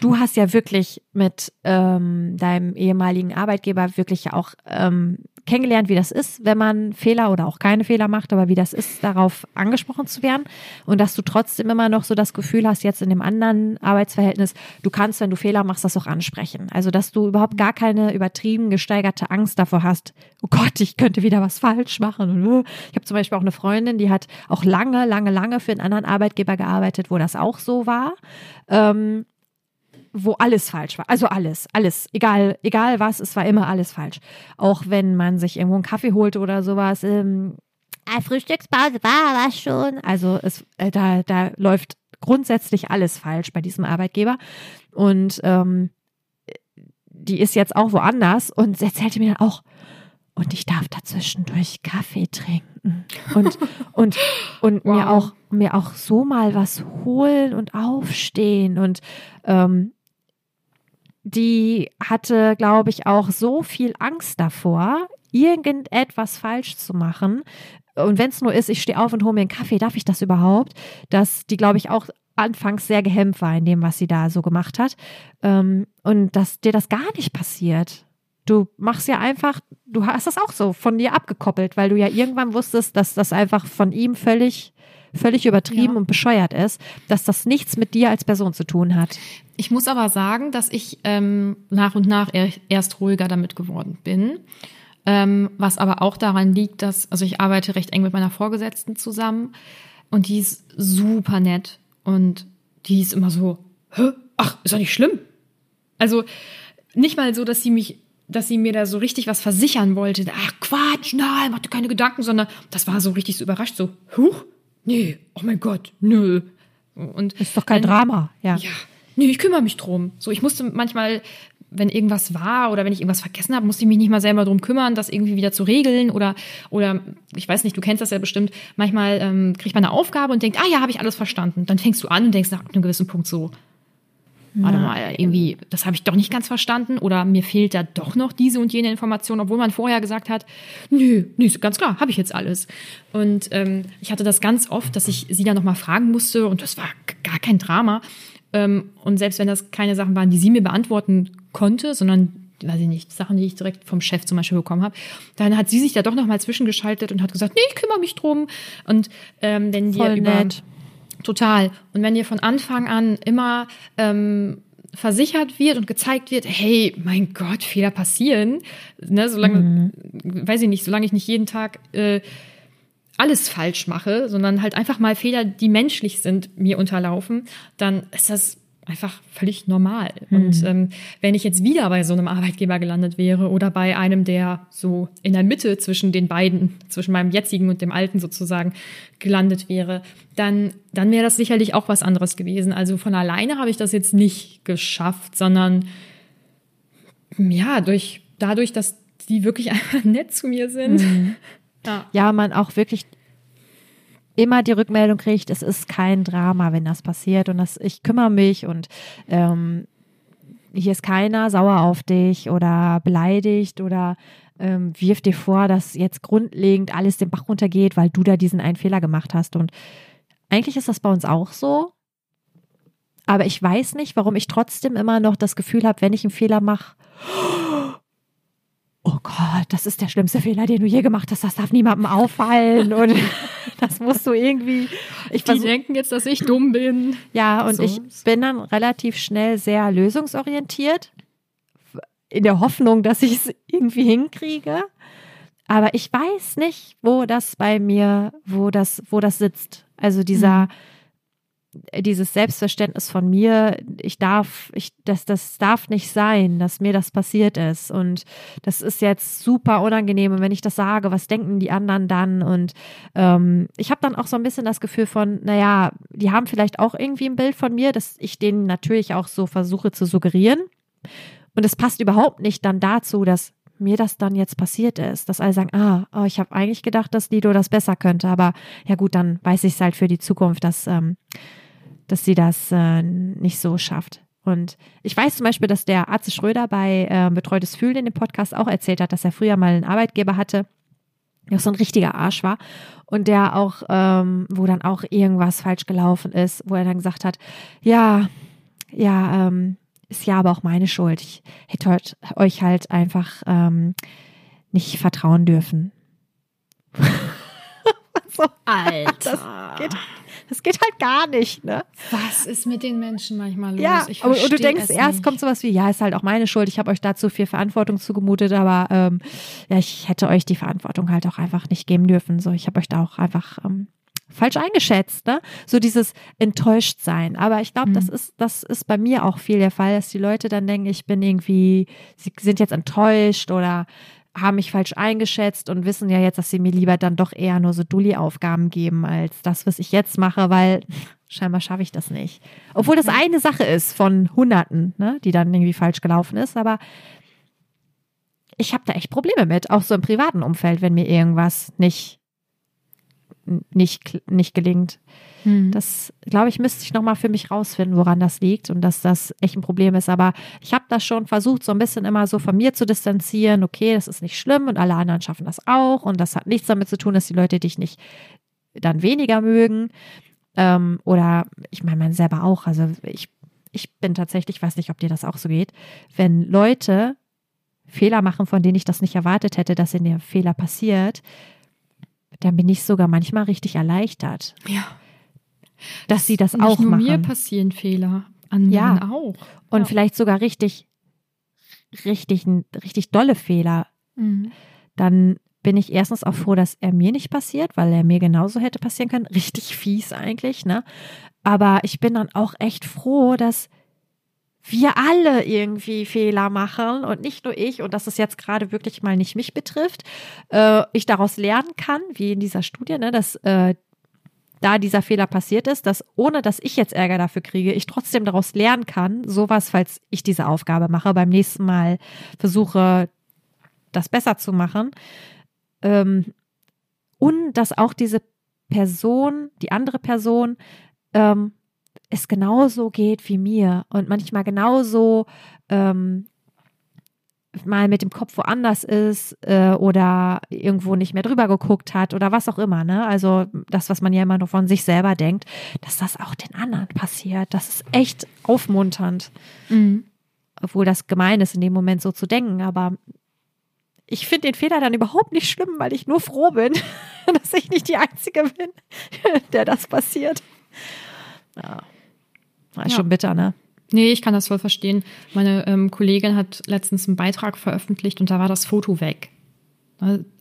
du hast ja wirklich mit ähm, deinem ehemaligen Arbeitgeber wirklich auch ähm, kennengelernt, wie das ist, wenn man Fehler oder auch keine Fehler macht, aber wie das ist, darauf angesprochen zu werden und dass du trotzdem immer noch so das Gefühl hast, jetzt in dem anderen Arbeitsverhältnis, du kannst, wenn du Fehler machst, das auch ansprechen. Also, dass du überhaupt gar keine übertrieben gesteigerte Angst davor hast, oh Gott, ich könnte wieder was falsch machen. Ich habe zum Beispiel auch eine Freundin, die hat auch lange, lange, lange für einen anderen Arbeitgeber gearbeitet, wo das auch so war. Ähm, wo alles falsch war. Also alles, alles, egal, egal was, es war immer alles falsch. Auch wenn man sich irgendwo einen Kaffee holte oder sowas. Ähm, ah, Frühstückspause war das schon. Also es, äh, da, da läuft grundsätzlich alles falsch bei diesem Arbeitgeber. Und ähm, die ist jetzt auch woanders und erzählte mir dann auch, und ich darf dazwischendurch Kaffee trinken und und und wow. mir auch mir auch so mal was holen und aufstehen und ähm, die hatte, glaube ich, auch so viel Angst davor, irgendetwas falsch zu machen. Und wenn es nur ist, ich stehe auf und hole mir einen Kaffee, darf ich das überhaupt? Dass die, glaube ich, auch anfangs sehr gehemmt war in dem, was sie da so gemacht hat. Ähm, und dass dir das gar nicht passiert. Du machst ja einfach, du hast das auch so von dir abgekoppelt, weil du ja irgendwann wusstest, dass das einfach von ihm völlig völlig übertrieben ja. und bescheuert ist, dass das nichts mit dir als Person zu tun hat. Ich muss aber sagen, dass ich ähm, nach und nach erst ruhiger damit geworden bin. Ähm, was aber auch daran liegt, dass, also ich arbeite recht eng mit meiner Vorgesetzten zusammen und die ist super nett und die ist immer so, Hä? ach, ist doch nicht schlimm. Also nicht mal so, dass sie mich dass sie mir da so richtig was versichern wollte. Ach Quatsch, nein, mach dir keine Gedanken, sondern das war so richtig so überrascht, so, huch, nee, oh mein Gott, nö. Und ist doch kein dann, Drama, ja. Ja, nee, ich kümmere mich drum. So, ich musste manchmal, wenn irgendwas war oder wenn ich irgendwas vergessen habe, musste ich mich nicht mal selber drum kümmern, das irgendwie wieder zu regeln oder oder ich weiß nicht, du kennst das ja bestimmt. Manchmal ähm, kriegt man eine Aufgabe und denkt, ah ja, habe ich alles verstanden. Dann fängst du an und denkst nach einem gewissen Punkt so, warte mal, irgendwie, das habe ich doch nicht ganz verstanden oder mir fehlt da doch noch diese und jene Information, obwohl man vorher gesagt hat, nö, nö, ganz klar, habe ich jetzt alles. Und ähm, ich hatte das ganz oft, dass ich sie dann nochmal fragen musste und das war gar kein Drama. Ähm, und selbst wenn das keine Sachen waren, die sie mir beantworten konnte, sondern weiß ich nicht, Sachen, die ich direkt vom Chef zum Beispiel bekommen habe, dann hat sie sich da doch nochmal zwischengeschaltet und hat gesagt, nee, ich kümmere mich drum. Und ähm, wenn Voll dir über nett. Total. Und wenn dir von Anfang an immer ähm, versichert wird und gezeigt wird, hey, mein Gott, Fehler passieren, ne, solange, mhm. weiß ich nicht, solange ich nicht jeden Tag äh, alles falsch mache, sondern halt einfach mal Fehler, die menschlich sind, mir unterlaufen, dann ist das einfach völlig normal. Mhm. Und ähm, wenn ich jetzt wieder bei so einem Arbeitgeber gelandet wäre oder bei einem, der so in der Mitte zwischen den beiden, zwischen meinem jetzigen und dem alten sozusagen gelandet wäre, dann, dann wäre das sicherlich auch was anderes gewesen. Also von alleine habe ich das jetzt nicht geschafft, sondern ja, durch, dadurch, dass die wirklich einfach nett zu mir sind. Mhm. Ja. ja, man auch wirklich immer die Rückmeldung kriegt, es ist kein Drama, wenn das passiert und das, ich kümmere mich und ähm, hier ist keiner sauer auf dich oder beleidigt oder ähm, wirft dir vor, dass jetzt grundlegend alles den Bach runtergeht, weil du da diesen einen Fehler gemacht hast. Und eigentlich ist das bei uns auch so. Aber ich weiß nicht, warum ich trotzdem immer noch das Gefühl habe, wenn ich einen Fehler mache, Gott, das ist der schlimmste Fehler, den du je gemacht hast, das darf niemandem auffallen und das musst du irgendwie. Ich Die denken jetzt, dass ich dumm bin. Ja, und so. ich bin dann relativ schnell sehr lösungsorientiert, in der Hoffnung, dass ich es irgendwie hinkriege. Aber ich weiß nicht, wo das bei mir, wo das, wo das sitzt. Also dieser, mhm dieses Selbstverständnis von mir, ich darf, ich, das, das darf nicht sein, dass mir das passiert ist. Und das ist jetzt super unangenehm. Und wenn ich das sage, was denken die anderen dann? Und ähm, ich habe dann auch so ein bisschen das Gefühl von, naja, die haben vielleicht auch irgendwie ein Bild von mir, dass ich denen natürlich auch so versuche zu suggerieren. Und es passt überhaupt nicht dann dazu, dass mir das dann jetzt passiert ist, dass alle sagen, ah, oh, ich habe eigentlich gedacht, dass Lido das besser könnte, aber ja gut, dann weiß ich es halt für die Zukunft, dass, ähm, dass sie das äh, nicht so schafft. Und ich weiß zum Beispiel, dass der Arzt Schröder bei äh, Betreutes Fühlen in dem Podcast auch erzählt hat, dass er früher mal einen Arbeitgeber hatte, der so ein richtiger Arsch war und der auch, ähm, wo dann auch irgendwas falsch gelaufen ist, wo er dann gesagt hat, ja, ja, ähm, ist ja aber auch meine Schuld. Ich hätte euch halt einfach ähm, nicht vertrauen dürfen. so, Alter. Das geht, das geht halt gar nicht, ne? Was ist mit den Menschen manchmal los? Ja, und, und, du denkst, erst kommt sowas wie, ja, ist halt auch meine Schuld, ich habe euch dazu viel Verantwortung zugemutet, aber ähm, ja, ich hätte euch die Verantwortung halt auch einfach nicht geben dürfen. So, ich habe euch da auch einfach ähm, falsch eingeschätzt, ne? So dieses enttäuscht sein. Aber ich glaube, mhm. das ist, das ist bei mir auch viel der Fall, dass die Leute dann denken, ich bin irgendwie, sie sind jetzt enttäuscht oder haben mich falsch eingeschätzt und wissen ja jetzt, dass sie mir lieber dann doch eher nur so Dulli-Aufgaben geben, als das, was ich jetzt mache, weil scheinbar schaffe ich das nicht. Obwohl das eine Sache ist von Hunderten, ne, die dann irgendwie falsch gelaufen ist, aber ich habe da echt Probleme mit, auch so im privaten Umfeld, wenn mir irgendwas nicht nicht, nicht gelingt. Hm. Das, glaube ich, müsste ich nochmal für mich rausfinden, woran das liegt und dass das echt ein Problem ist. Aber ich habe das schon versucht, so ein bisschen immer so von mir zu distanzieren. Okay, das ist nicht schlimm und alle anderen schaffen das auch. Und das hat nichts damit zu tun, dass die Leute dich nicht dann weniger mögen. Ähm, oder ich meine, man selber auch. Also ich, ich bin tatsächlich, weiß nicht, ob dir das auch so geht, wenn Leute Fehler machen, von denen ich das nicht erwartet hätte, dass in der Fehler passiert, dann bin ich sogar manchmal richtig erleichtert. Ja. Dass sie das Nicht auch nur machen. mir passieren Fehler, anderen ja. auch. Und ja. vielleicht sogar richtig, richtig, richtig dolle Fehler. Mhm. Dann bin ich erstens auch froh, dass er mir nicht passiert, weil er mir genauso hätte passieren können. Richtig fies eigentlich, ne? Aber ich bin dann auch echt froh, dass wir alle irgendwie Fehler machen und nicht nur ich und dass es jetzt gerade wirklich mal nicht mich betrifft, äh, ich daraus lernen kann, wie in dieser Studie, ne, dass äh, da dieser Fehler passiert ist, dass ohne dass ich jetzt Ärger dafür kriege, ich trotzdem daraus lernen kann, sowas, falls ich diese Aufgabe mache, beim nächsten Mal versuche, das besser zu machen. Ähm, und dass auch diese Person, die andere Person, ähm, es genauso geht wie mir und manchmal genauso ähm, mal mit dem Kopf woanders ist äh, oder irgendwo nicht mehr drüber geguckt hat oder was auch immer. Ne? Also das, was man ja immer nur von sich selber denkt, dass das auch den anderen passiert. Das ist echt aufmunternd. Mhm. Obwohl das gemein ist, in dem Moment so zu denken. Aber ich finde den Fehler dann überhaupt nicht schlimm, weil ich nur froh bin, dass ich nicht die Einzige bin, der das passiert. Ja. Ist ja. schon bitter, ne? Nee, ich kann das voll verstehen. Meine ähm, Kollegin hat letztens einen Beitrag veröffentlicht und da war das Foto weg.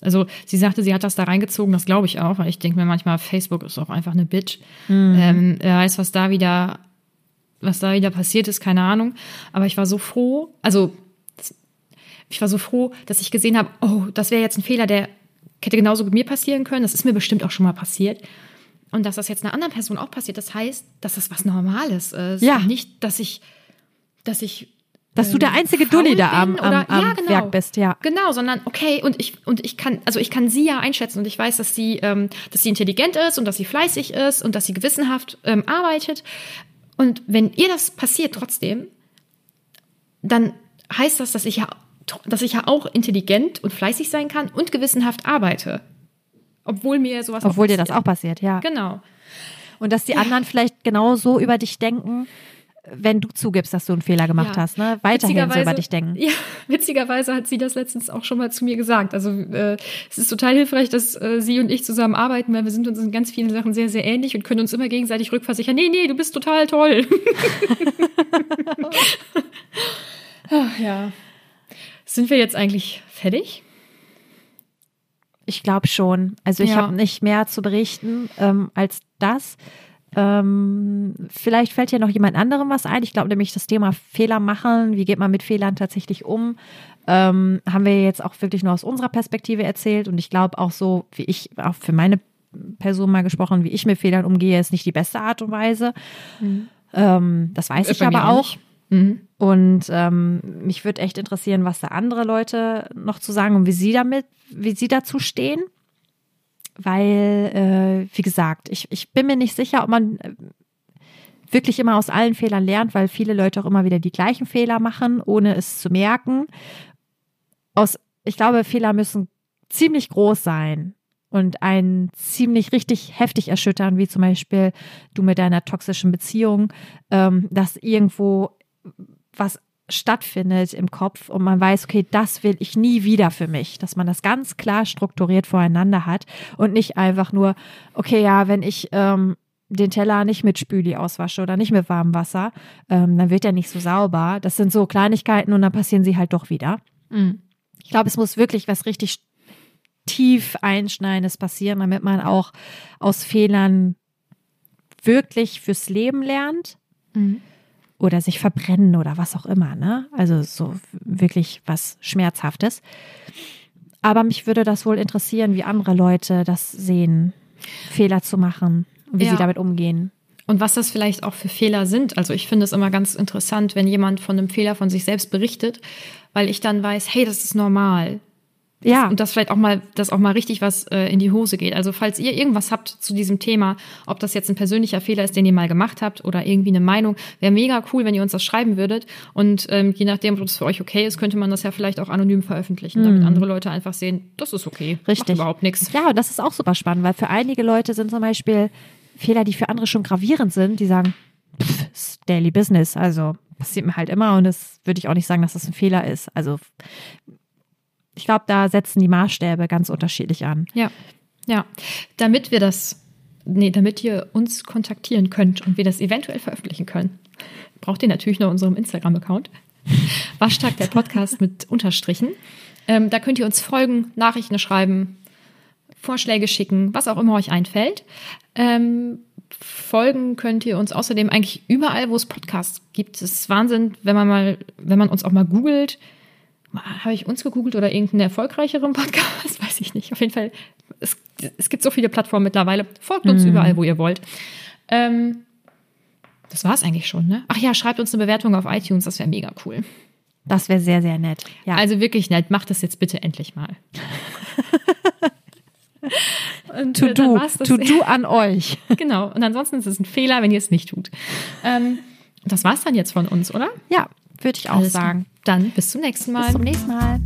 Also sie sagte, sie hat das da reingezogen, das glaube ich auch, weil ich denke mir manchmal, Facebook ist auch einfach eine Bitch. Mhm. Ähm, wer weiß, was da wieder, was da wieder passiert ist, keine Ahnung. Aber ich war so froh, also ich war so froh, dass ich gesehen habe, oh, das wäre jetzt ein Fehler, der hätte genauso mit mir passieren können. Das ist mir bestimmt auch schon mal passiert. Und dass das jetzt einer anderen Person auch passiert, das heißt, dass das was Normales ist. Ja. nicht, dass ich, dass ich dass du der ähm, einzige Dulli da am, am, am ja, genau. Werk bist, ja. Genau, sondern okay, und ich, und ich kann, also ich kann sie ja einschätzen und ich weiß, dass sie, ähm, dass sie intelligent ist und dass sie fleißig ist und dass sie gewissenhaft ähm, arbeitet. Und wenn ihr das passiert trotzdem, dann heißt das, dass ich ja, dass ich ja auch intelligent und fleißig sein kann und gewissenhaft arbeite. Obwohl mir sowas Obwohl dir das auch passiert, ja. Genau. Und dass die ja. anderen vielleicht genau so über dich denken, wenn du zugibst, dass du einen Fehler gemacht ja. hast, ne? Weiterhin so über dich denken. Ja, witzigerweise hat sie das letztens auch schon mal zu mir gesagt. Also äh, es ist total hilfreich, dass äh, sie und ich zusammen arbeiten, weil wir sind uns in ganz vielen Sachen sehr, sehr ähnlich und können uns immer gegenseitig rückversichern. Nee, nee, du bist total toll. Ach, ja. Sind wir jetzt eigentlich fertig? Ich glaube schon. Also ich ja. habe nicht mehr zu berichten ähm, als das. Ähm, vielleicht fällt ja noch jemand anderem was ein. Ich glaube nämlich das Thema Fehler machen, wie geht man mit Fehlern tatsächlich um, ähm, haben wir jetzt auch wirklich nur aus unserer Perspektive erzählt. Und ich glaube auch so, wie ich, auch für meine Person mal gesprochen, wie ich mit Fehlern umgehe, ist nicht die beste Art und Weise. Mhm. Ähm, das weiß ich aber auch. Mhm. Und ähm, mich würde echt interessieren, was da andere Leute noch zu sagen und wie sie damit, wie sie dazu stehen. Weil, äh, wie gesagt, ich, ich bin mir nicht sicher, ob man äh, wirklich immer aus allen Fehlern lernt, weil viele Leute auch immer wieder die gleichen Fehler machen, ohne es zu merken. Aus, ich glaube, Fehler müssen ziemlich groß sein, und einen ziemlich richtig heftig erschüttern, wie zum Beispiel du mit deiner toxischen Beziehung, ähm, dass irgendwo was stattfindet im Kopf und man weiß, okay, das will ich nie wieder für mich, dass man das ganz klar strukturiert voreinander hat und nicht einfach nur, okay, ja, wenn ich ähm, den Teller nicht mit Spüli auswasche oder nicht mit warmem Wasser, ähm, dann wird er nicht so sauber. Das sind so Kleinigkeiten und dann passieren sie halt doch wieder. Mhm. Ich glaube, es muss wirklich was richtig tief Einschneidendes passieren, damit man auch aus Fehlern wirklich fürs Leben lernt. Mhm oder sich verbrennen oder was auch immer, ne? Also so wirklich was Schmerzhaftes. Aber mich würde das wohl interessieren, wie andere Leute das sehen, Fehler zu machen und wie ja. sie damit umgehen. Und was das vielleicht auch für Fehler sind. Also ich finde es immer ganz interessant, wenn jemand von einem Fehler von sich selbst berichtet, weil ich dann weiß, hey, das ist normal. Ja. Und dass vielleicht auch mal, dass auch mal richtig was äh, in die Hose geht. Also falls ihr irgendwas habt zu diesem Thema, ob das jetzt ein persönlicher Fehler ist, den ihr mal gemacht habt oder irgendwie eine Meinung, wäre mega cool, wenn ihr uns das schreiben würdet. Und ähm, je nachdem, ob das für euch okay ist, könnte man das ja vielleicht auch anonym veröffentlichen, mhm. damit andere Leute einfach sehen, das ist okay. Richtig. Macht überhaupt nichts. Ja, und das ist auch super spannend, weil für einige Leute sind zum Beispiel Fehler, die für andere schon gravierend sind, die sagen, pff, ist Daily Business, also passiert mir halt immer und das würde ich auch nicht sagen, dass das ein Fehler ist. Also ich glaube, da setzen die Maßstäbe ganz unterschiedlich an. Ja, ja. Damit wir das, nee, damit ihr uns kontaktieren könnt und wir das eventuell veröffentlichen können, braucht ihr natürlich noch unseren Instagram-Account. Waschtag der Podcast mit Unterstrichen. Ähm, da könnt ihr uns folgen, Nachrichten schreiben, Vorschläge schicken, was auch immer euch einfällt. Ähm, folgen könnt ihr uns außerdem eigentlich überall, wo es Podcasts gibt. Es ist Wahnsinn, wenn man mal, wenn man uns auch mal googelt habe ich uns gegoogelt oder irgendeinen erfolgreicheren Podcast? Weiß ich nicht. Auf jeden Fall, es, es gibt so viele Plattformen mittlerweile. Folgt uns mhm. überall, wo ihr wollt. Ähm, das war es eigentlich schon, ne? Ach ja, schreibt uns eine Bewertung auf iTunes, das wäre mega cool. Das wäre sehr, sehr nett. Ja. Also wirklich nett, macht das jetzt bitte endlich mal. to do, to do an euch. genau. Und ansonsten ist es ein Fehler, wenn ihr es nicht tut. Ähm, das war's dann jetzt von uns, oder? Ja, würde ich auch Alles sagen. Dann bis zum nächsten Mal. Bis zum nächsten Mal.